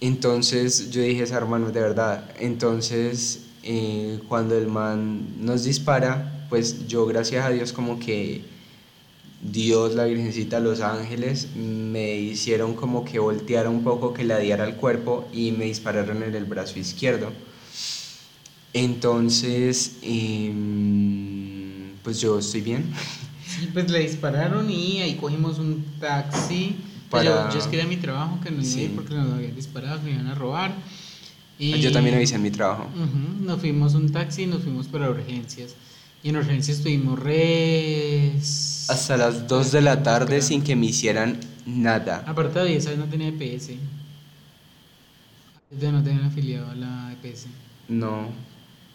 entonces yo dije, esa hermano, de verdad. Entonces eh, cuando el man nos dispara, pues yo gracias a Dios como que Dios, la Virgencita, los ángeles me hicieron como que volteara un poco, que la diera al cuerpo y me dispararon en el brazo izquierdo. Entonces, em, pues yo estoy bien. Sí, pues le dispararon y ahí cogimos un taxi. Pues yo, yo escribí mi trabajo que no iba porque nos habían disparado, que me iban a robar. Y yo también avisé en mi trabajo. nos fuimos un taxi y nos fuimos para urgencias. Y en urgencias estuvimos res... Hasta las 2 de la tarde sin que me hicieran nada. Aparte de eso, no tenía EPS. Ya no tenía afiliado a la EPS. No,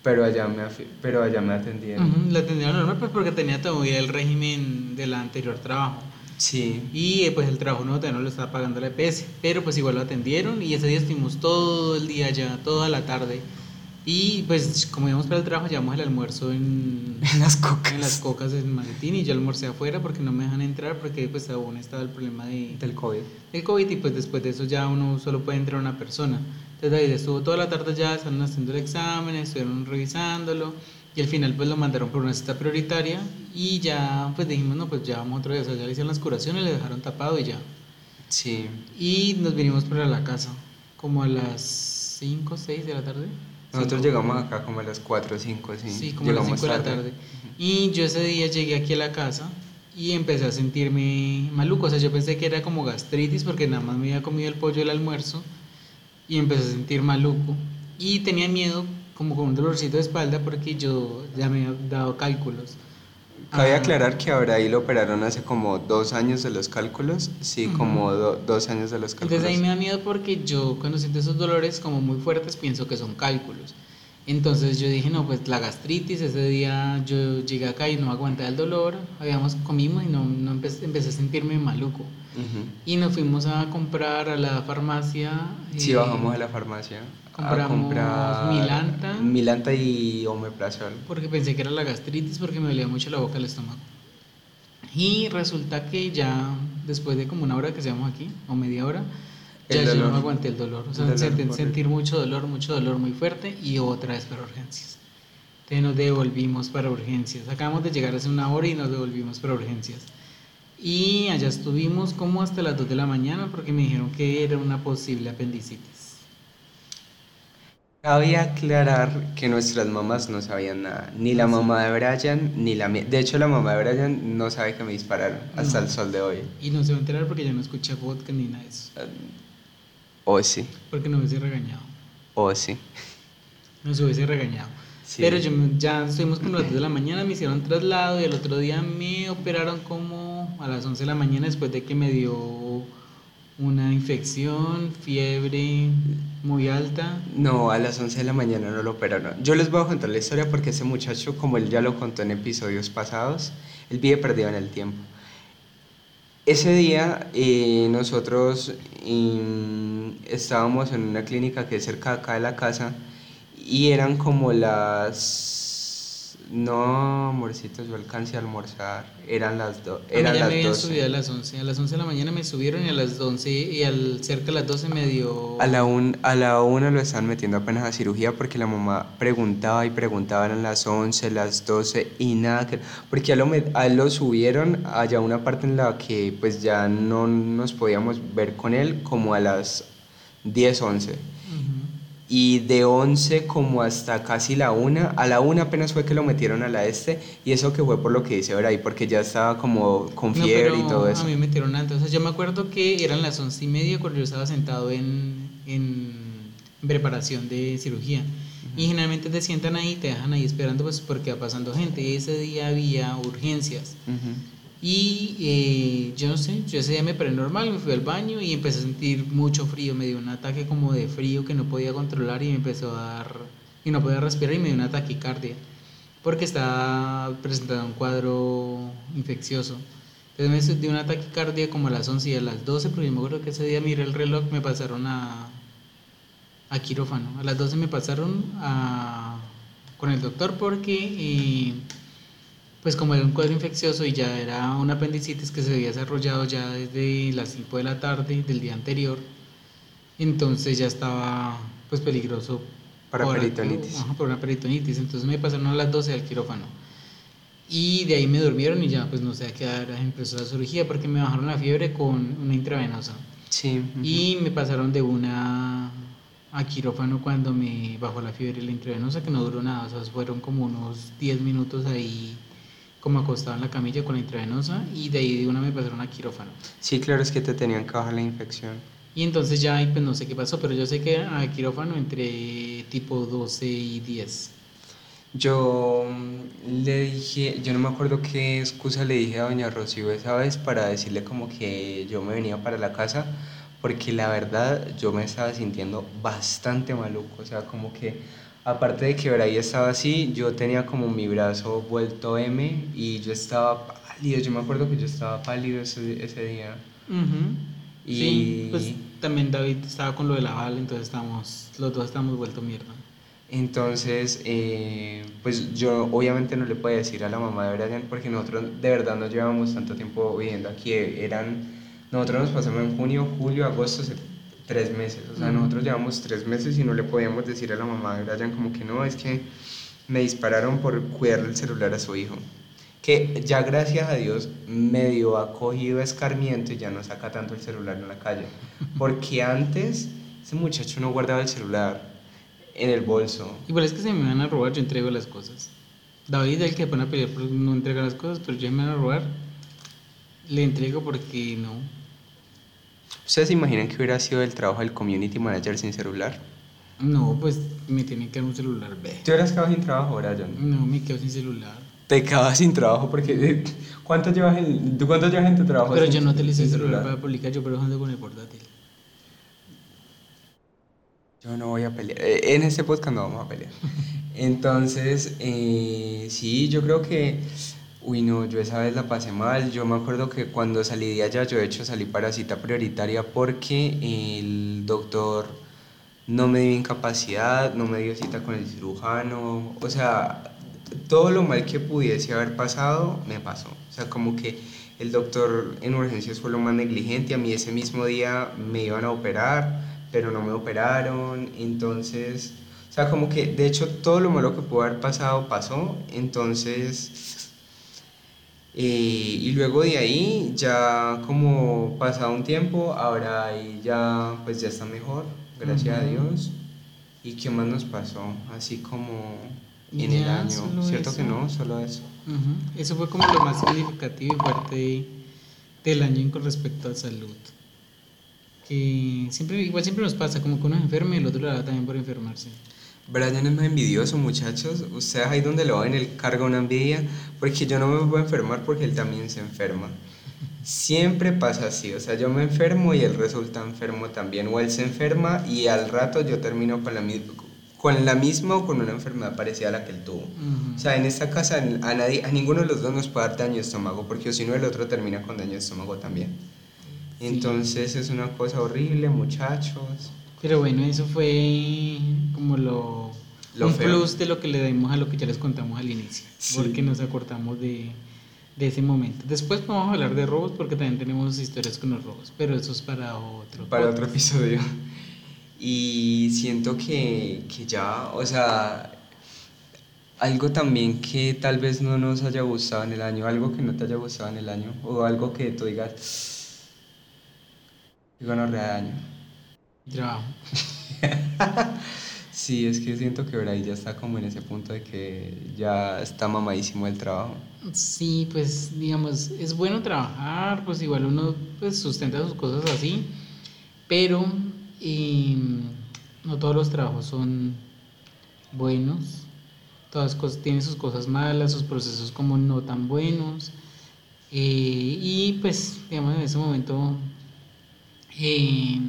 pero allá me, pero allá me atendieron. la atendieron normal pues porque tenía todavía el régimen del anterior trabajo. Sí. Y eh, pues el trabajo no, no lo estaba pagando la EPS. Pero pues igual lo atendieron y ese día estuvimos todo el día allá, toda la tarde y pues como íbamos para el trabajo, llevamos el almuerzo en, [LAUGHS] en las cocas. En las cocas del maletín y yo almorcé afuera porque no me dejan entrar porque pues aún estaba el problema de, del COVID. Del COVID y pues después de eso ya uno solo puede entrar una persona. Entonces ahí estuvo toda la tarde ya, estaban haciendo el examen, estuvieron revisándolo y al final pues lo mandaron por una cita prioritaria y ya pues dijimos no pues ya vamos otro día, o sea, ya le hicieron las curaciones, le dejaron tapado y ya. Sí. Y nos vinimos para la casa como a las 5 o 6 de la tarde. Nosotros llegamos acá como a las 4 o 5, sí. Sí, como a las 5 de la tarde. Y yo ese día llegué aquí a la casa y empecé a sentirme maluco. O sea, yo pensé que era como gastritis porque nada más me había comido el pollo del almuerzo y empecé a sentir maluco. Y tenía miedo como con un dolorcito de espalda porque yo ya me había dado cálculos. Cabe aclarar que ahora ahí lo operaron hace como dos años de los cálculos, sí, como dos años de los cálculos. Entonces ahí me da miedo porque yo cuando siento esos dolores como muy fuertes pienso que son cálculos. Entonces yo dije, no, pues la gastritis, ese día yo llegué acá y no aguanté el dolor, habíamos comimos y no, no empecé, empecé, a sentirme maluco. Y nos fuimos a comprar a la farmacia. Sí, bajamos a la farmacia. Compramos Milanta. Milanta y omeprazol. Porque pensé que era la gastritis porque me dolía mucho la boca el estómago. Y resulta que ya después de como una hora que seamos aquí, o media hora, ya yo no aguanté el dolor. O sea, sentir mucho dolor, mucho dolor muy fuerte y otra vez para urgencias. Entonces nos devolvimos para urgencias. Acabamos de llegar hace una hora y nos devolvimos para urgencias. Y allá estuvimos como hasta las 2 de la mañana porque me dijeron que era una posible apendicitis. Cabe aclarar que nuestras mamás no sabían nada, ni la mamá de Brian, ni la mía. De hecho, la mamá de Brian no sabe que me dispararon hasta el sol de hoy. Y no se va a enterar porque ya no escucha vodka ni nada de eso. O sí. Porque no hubiese regañado. O sí. No se hubiese regañado. Pero yo, ya estuvimos como a las 2 de la mañana, me hicieron traslado y el otro día me operaron como a las 11 de la mañana después de que me dio una infección, fiebre muy alta. No, a las 11 de la mañana no lo operaron. Yo les voy a contar la historia porque ese muchacho, como él ya lo contó en episodios pasados, él vive perdido en el tiempo. Ese día eh, nosotros mm, estábamos en una clínica que es cerca acá de la casa y eran como las no, amorcitos, yo alcancé a almorzar. Eran las, dos eran ya las me habían subido a las 11. A las 11 de la mañana me subieron y a las 11 y al cerca de las 12 me dio... A la, un, a la 1 lo están metiendo apenas a cirugía porque la mamá preguntaba y preguntaba, eran las 11, las 12 y nada. Que, porque a, lo, a lo subieron allá una parte en la que pues ya no nos podíamos ver con él como a las 10, 11 y de 11 como hasta casi la 1, a la 1 apenas fue que lo metieron a la este y eso que fue por lo que dice ahí porque ya estaba como con fiebre y todo eso. A mí me metieron antes, o sea, yo me acuerdo que eran las 11 y media cuando yo estaba sentado en, en preparación de cirugía. Y generalmente te sientan ahí, te dejan ahí esperando pues porque va pasando gente. Y ese día había urgencias. Y eh, yo no sé, yo ese día me paré normal, me fui al baño y empecé a sentir mucho frío, me dio un ataque como de frío que no podía controlar y me empezó a dar, y no podía respirar y me dio una taquicardia, porque estaba presentando un cuadro infeccioso. Entonces me dio una taquicardia como a las 11 y a las 12, porque yo me acuerdo que ese día miré el reloj, me pasaron a, a quirófano. A las 12 me pasaron a, con el doctor porque... Eh, pues como era un cuadro infeccioso y ya era una apendicitis que se había desarrollado ya desde las 5 de la tarde del día anterior, entonces ya estaba pues peligroso Para peritonitis. Ajá, por una peritonitis. Entonces me pasaron a las 12 al quirófano. Y de ahí me durmieron y ya, pues no sé a qué hora empezó la cirugía porque me bajaron la fiebre con una intravenosa. Sí. Y me pasaron de una a quirófano cuando me bajó la fiebre la intravenosa, que no duró nada, o sea, fueron como unos 10 minutos ahí como acostado en la camilla con la intravenosa y de ahí de una me pasaron a quirófano. Sí, claro, es que te tenían que bajar la infección. Y entonces ya, pues no sé qué pasó, pero yo sé que a quirófano entre tipo 12 y 10. Yo mm, le dije, yo no me acuerdo qué excusa le dije a doña Rocío esa vez para decirle como que yo me venía para la casa, porque la verdad yo me estaba sintiendo bastante maluco, o sea, como que aparte de que ahí estaba así, yo tenía como mi brazo vuelto M y yo estaba pálido, yo me acuerdo que yo estaba pálido ese, ese día. y sí, pues también David estaba con lo de la bala, entonces estábamos, los dos estábamos vuelto mierda. Entonces, eh, pues yo obviamente no le podía decir a la mamá de Brian porque nosotros de verdad no llevamos tanto tiempo viviendo aquí, eran, nosotros nos pasamos en junio, julio, agosto, tres meses, o sea, nosotros llevamos tres meses y no le podíamos decir a la mamá de Brian como que no, es que me dispararon por cuidar el celular a su hijo, que ya gracias a Dios medio ha cogido escarmiento y ya no saca tanto el celular en la calle, porque antes ese muchacho no guardaba el celular en el bolso. Igual es que se me van a robar, yo entrego las cosas. David el que pone a pelear no entrega las cosas, pero yo me van a robar, le entrego porque no. ¿Ustedes se imaginan que hubiera sido el trabajo del community manager sin celular? No, pues me tiene que dar un celular B. ¿Tú hubieras quedado sin trabajo ahora, John? No, me quedo sin celular. Te quedas sin trabajo porque eh, ¿cuánto llevas en, ¿tú cuánto llevas en tu trabajo? Pero yo no te el celular para publicar, yo pero ando con el portátil. Yo no voy a pelear. Eh, en este podcast no vamos a pelear. [LAUGHS] Entonces, eh, sí, yo creo que, uy, no, yo esa vez la pasé mal. Yo me acuerdo que cuando salí de allá, yo de hecho salí para cita prioritaria porque el doctor no me dio incapacidad, no me dio cita con el cirujano. O sea, todo lo mal que pudiese haber pasado, me pasó. O sea, como que el doctor en urgencias fue lo más negligente. A mí ese mismo día me iban a operar pero no me operaron, entonces, o sea, como que de hecho todo lo malo que pudo haber pasado pasó, entonces, eh, y luego de ahí, ya como pasado un tiempo, ahora ahí ya, pues ya está mejor, gracias a Dios. ¿Y qué más nos pasó? Así como en el año, ¿cierto que no? Solo eso. Eso fue como lo más significativo y fuerte del año con respecto a salud que siempre, igual siempre nos pasa, como que uno es enfermo y el otro le da también por enfermarse. Brian es más envidioso, muchachos. Ustedes ahí donde lo ven, él carga una envidia, porque yo no me voy a enfermar porque él también se enferma. Siempre pasa así, o sea, yo me enfermo y él resulta enfermo también, o él se enferma y al rato yo termino con la, con la misma o con una enfermedad parecida a la que él tuvo. O sea, en esta casa a, nadie, a ninguno de los dos nos puede dar daño de estómago, porque si no el otro termina con daño de estómago también. Entonces es una cosa horrible, muchachos. Pero bueno, eso fue como lo, un plus de lo que le dimos a lo que ya les contamos al inicio, porque nos acortamos de, de, ese momento. Después vamos a hablar de robos porque también tenemos historias con los robos, pero eso es para otro. Para otro episodio. Y siento que, que ya, o sea, algo también que tal vez no nos haya gustado en el año, algo que no te haya gustado en el año, o algo que tú digas y gonorrea de año. Trabajo. [LAUGHS] sí, es que siento que ahí ya está como en ese punto de que ya está mamadísimo el trabajo. Sí, pues digamos, es bueno trabajar, pues igual uno pues sustenta sus cosas así, pero em, no todos los trabajos son buenos, todas cosas tienen sus cosas malas, sus procesos como no tan buenos, eh, y pues digamos en ese momento eh,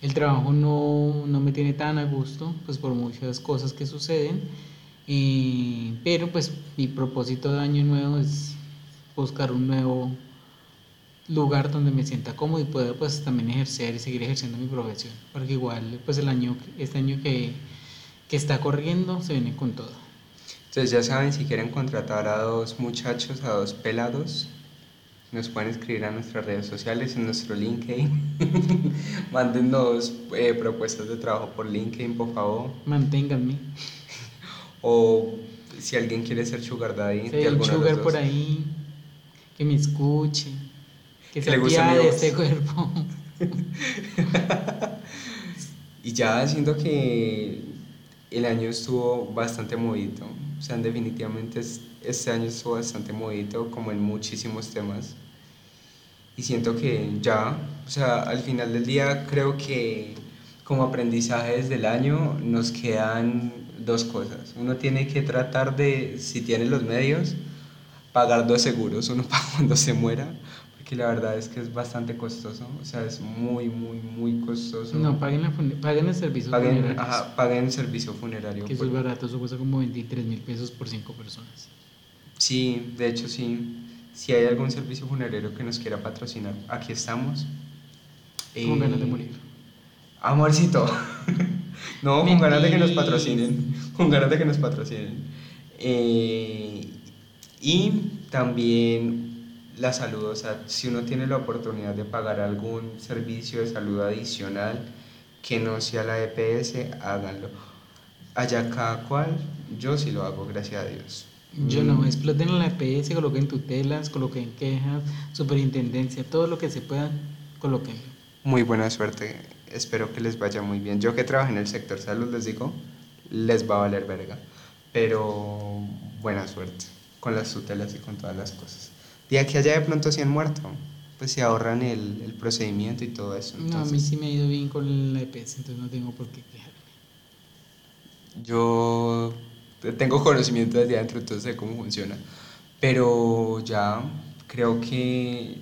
el trabajo no, no, me tiene tan a gusto, pues por muchas cosas que suceden, eh, pero pues mi propósito de año nuevo es buscar un nuevo lugar donde me sienta cómodo y pueda pues también ejercer y seguir ejerciendo mi profesión, porque igual pues el año, este año que, que está corriendo se viene con todo. Entonces ya saben, si quieren contratar a dos muchachos, a dos pelados, Nos pueden escribir a nuestras redes sociales, en nuestro LinkedIn. [LAUGHS] Mándennos eh, propuestas de trabajo por LinkedIn, por favor. Manténganme. O si alguien quiere ser sugar daddy. Sí, un sugar por ahí, que me escuche, que, se de este cuerpo. [LAUGHS] y ya siento que el año estuvo bastante movido. O sea, definitivamente este año estuvo bastante movido, como en muchísimos temas. Y siento que ya, o sea, al final del día creo que como aprendizajes del año nos quedan dos cosas. Uno tiene que tratar de, si tiene los medios, pagar dos seguros, uno [LAUGHS] para cuando se muera, porque la verdad es que es bastante costoso, o sea, es muy, muy, muy costoso. No, paguen, la paguen el servicio paguen, funerario. Ajá, paguen el servicio funerario. Que eso es barato, eso cuesta como 23 mil pesos por cinco personas. Sí, de hecho sí. Si hay algún servicio funerario que nos quiera patrocinar, aquí estamos. Con ganas de eh, morir. Amorcito. [LAUGHS] no, con ganas de que nos patrocinen. Con ganas de que nos patrocinen. Eh, y también la salud, o sea, si uno tiene la oportunidad de pagar algún servicio de salud adicional que no sea la EPS, háganlo. Allá cada cual, yo sí lo hago, gracias a Dios. Yo no, mm. exploten en la EPS, coloquen tutelas, coloquen quejas, superintendencia, todo lo que se pueda, coloquen. Muy buena suerte, espero que les vaya muy bien. Yo que trabajo en el sector salud, les digo, les va a valer verga, pero buena suerte con las tutelas y con todas las cosas. De aquí allá de pronto se han muerto, pues se ahorran el, el procedimiento y todo eso. No, a mí sí me ha ido bien con la EPS, entonces no tengo por qué quejarme. Yo tengo conocimiento desde adentro, entonces sé cómo funciona. Pero ya creo que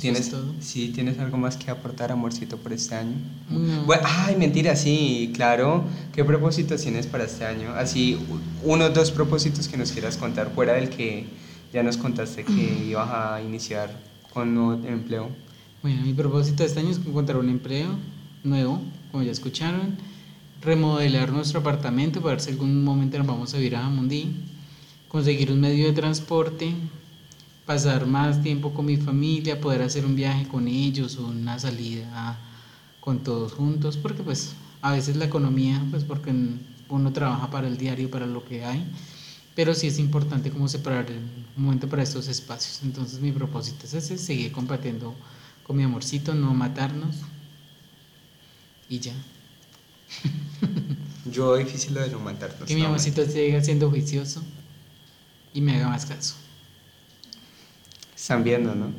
¿Tienes, todo? Sí, ¿tienes algo más que aportar, amorcito, por este año? Bueno, ay, mentira, sí, claro. ¿Qué propósitos tienes para este año? Así, uno o dos propósitos que nos quieras contar, fuera del que ya nos contaste que ibas a iniciar con un empleo. Bueno, mi propósito de este año es encontrar un empleo nuevo, como ya escucharon, remodelar nuestro apartamento para ver si algún momento nos vamos a vivir a Mundí, conseguir un medio de transporte pasar más tiempo con mi familia, poder hacer un viaje con ellos o una salida con todos juntos, porque pues a veces la economía, pues porque uno trabaja para el diario, para lo que hay, pero sí es importante como separar un momento para estos espacios. Entonces mi propósito es ese, seguir compartiendo con mi amorcito, no matarnos y ya. [LAUGHS] Yo difícil lo de no matarnos. Que mi amorcito siga siendo juicioso y me haga más caso. Están viendo, ¿no?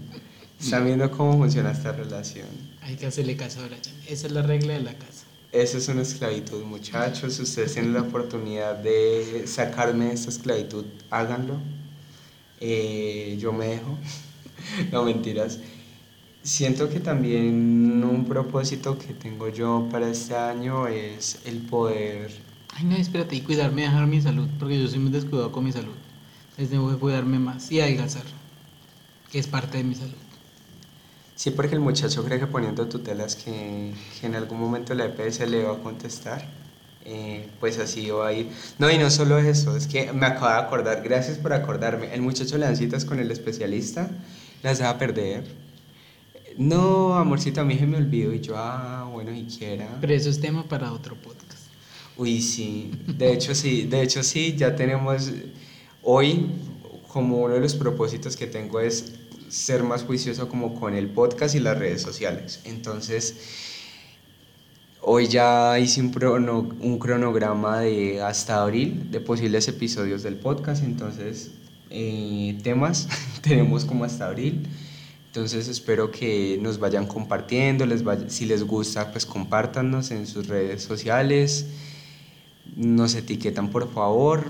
Están viendo cómo funciona esta relación. Hay que hacerle caso a Brian. Esa es la regla de la casa. Eso es una esclavitud, muchachos. Ustedes tienen la oportunidad de sacarme de esta esclavitud, háganlo. Eh, yo me dejo. [LAUGHS] no mentiras. Siento que también un propósito que tengo yo para este año es el poder. Ay, no, espérate, y cuidarme, dejar mi salud, porque yo soy muy descuidado con mi salud. Les tengo que cuidarme más y adelgazar que es parte de mi salud. Sí, porque el muchacho cree que poniendo tutelas que, que en algún momento la EPS le va a contestar, eh, pues así va a ir. No, y no solo eso, es que me acabo de acordar, gracias por acordarme, el muchacho le dan citas con el especialista, las va a perder. No, amorcito, a mí se me olvidó y yo, ah, bueno, y quiera. Pero eso es tema para otro podcast. Uy, sí, de hecho sí, de hecho sí, ya tenemos, hoy como uno de los propósitos que tengo es ser más juicioso como con el podcast y las redes sociales. Entonces, hoy ya hice un, cronograma de hasta abril de posibles episodios del podcast. Entonces, eh, temas [LAUGHS] tenemos como hasta abril. Entonces espero que nos vayan compartiendo, les si les gusta, pues compártanos en sus redes sociales, nos etiquetan por favor,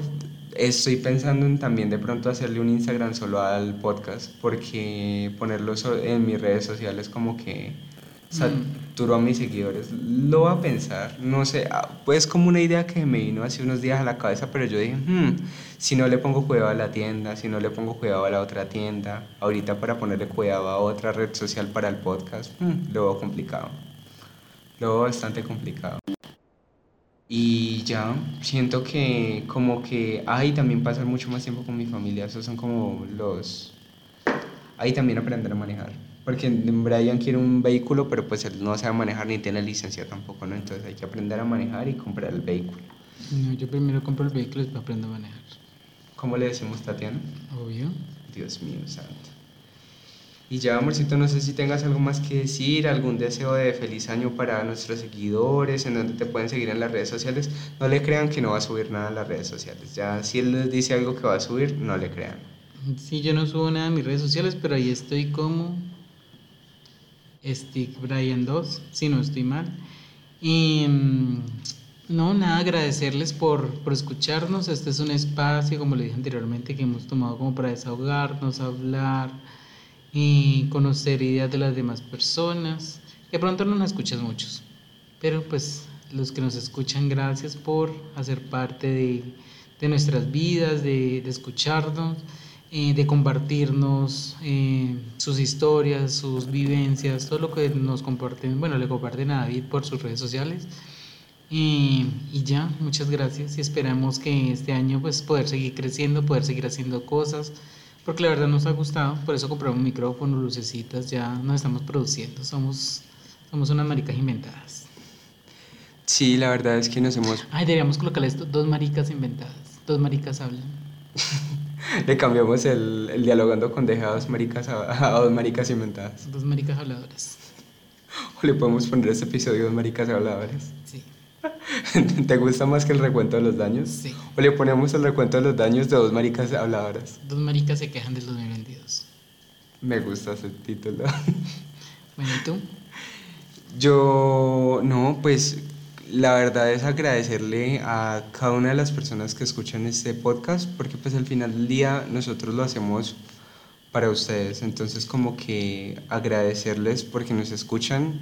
Estoy pensando en también de pronto hacerle un Instagram solo al podcast, porque ponerlo en mis redes sociales como que saturo a mis seguidores. Lo voy a pensar, no sé, ah, pues como una idea que me vino hace unos días a la cabeza, pero yo dije, hmm, si no le pongo cuidado a la tienda, si no le pongo cuidado a la otra tienda, ahorita para ponerle cuidado a otra red social para el podcast, hmm, lo veo complicado. Lo veo bastante complicado. Y ya, siento que como que, ay, también pasar mucho más tiempo con mi familia, esos son como los, ahí también aprender a manejar. Porque Brian quiere un vehículo, pero pues él no sabe manejar ni tiene licencia tampoco, ¿no? Entonces hay que aprender a manejar y comprar el vehículo. No, yo primero compro el vehículo y después aprendo a manejar. ¿Cómo le decimos Tatiana? Obvio. Dios mío, santo. Y ya, amorcito, no sé si tengas algo más que decir, algún deseo de feliz año para nuestros seguidores, en donde te pueden seguir en las redes sociales. No le crean que no va a subir nada en las redes sociales. Ya, si él les dice algo que va a subir, no le crean. Sí, yo no subo nada en mis redes sociales, pero ahí estoy como Stick Brian 2, si no estoy mal. Y mm, no, nada, agradecerles por, por escucharnos. Este es un espacio, como le dije anteriormente, que hemos tomado como para desahogarnos, hablar y conocer ideas de las demás personas. Que pronto no nos escuchas muchos, pero pues los que nos escuchan, gracias por hacer parte de, de nuestras vidas, de, de escucharnos, eh, de compartirnos eh, sus historias, sus vivencias, todo lo que nos comparten, bueno, le comparten a David por sus redes sociales. Y, y, ya, muchas gracias y esperamos que este año pues poder seguir creciendo, poder seguir haciendo cosas, porque la verdad nos ha gustado, por eso compramos micrófonos, lucecitas, ya nos estamos produciendo, somos, somos unas maricas inventadas. Sí, la verdad es que nos hemos... Ay, deberíamos colocarle esto, dos maricas inventadas, dos maricas hablan. [LAUGHS] Le cambiamos el, el, dialogando con deja dos maricas a, a, dos maricas inventadas. Dos maricas habladoras. O le podemos poner este episodio dos maricas habladoras. Sí. [LAUGHS] ¿Te gusta más que el recuento de los daños? Sí. ¿O le ponemos el recuento de los daños de dos maricas habladoras? Dos maricas se quejan del 2022. Me gusta ese título. [LAUGHS] Bueno, ¿y tú? Yo, no, pues la verdad es agradecerle a cada una de las personas que escuchan este podcast, porque pues al final del día nosotros lo hacemos para ustedes. Entonces como que agradecerles porque nos escuchan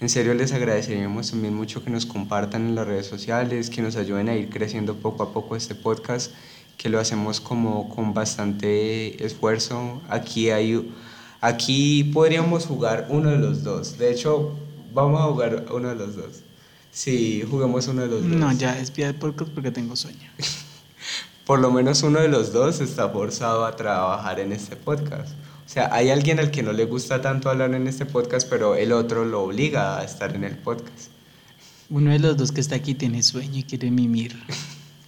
en serio les agradeceríamos también mucho que nos compartan en las redes sociales, que nos ayuden a ir creciendo poco a poco este podcast, que lo hacemos como con bastante esfuerzo. Aquí hay aquí podríamos jugar uno de los dos. De hecho, vamos a jugar uno de los dos. Sí, juguemos uno de los dos. No, ya es el podcast porque tengo sueño. [LAUGHS] Por lo menos uno de los dos está forzado a trabajar en este podcast. O sea, hay alguien al que no le gusta tanto hablar en este podcast, pero el otro lo obliga a estar en el podcast. Uno de los dos que está aquí tiene sueño y quiere mimir.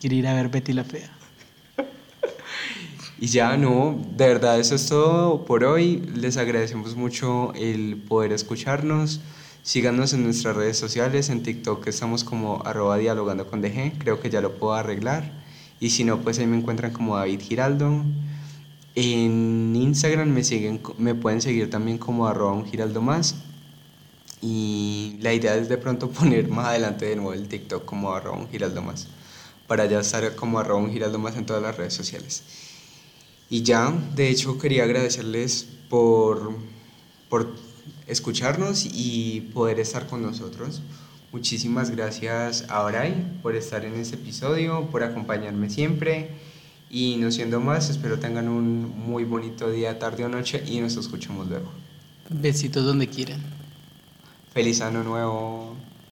quiere ir a ver Betty la Fea. Y ya no, de verdad eso es todo por hoy. Les agradecemos mucho el poder escucharnos. Síganos en nuestras redes sociales, en TikTok estamos como arroba dialogando con DG, creo que ya lo puedo arreglar. Y si no, pues ahí me encuentran como David Giraldo. En Instagram me, siguen, me pueden seguir también como arroba un giraldo más. Y la idea es de pronto [LAUGHS] poner más adelante de nuevo el TikTok como arroba un giraldo más. Para ya estar como arroba un giraldo más en todas las redes sociales. Y ya, de hecho quería agradecerles por, por escucharnos y poder estar con nosotros. Muchísimas gracias a Bray por estar en este episodio, por acompañarme siempre. Y no siendo más, espero tengan un muy bonito día, tarde o noche y nos escuchamos luego. Besitos donde quieran. Feliz año nuevo.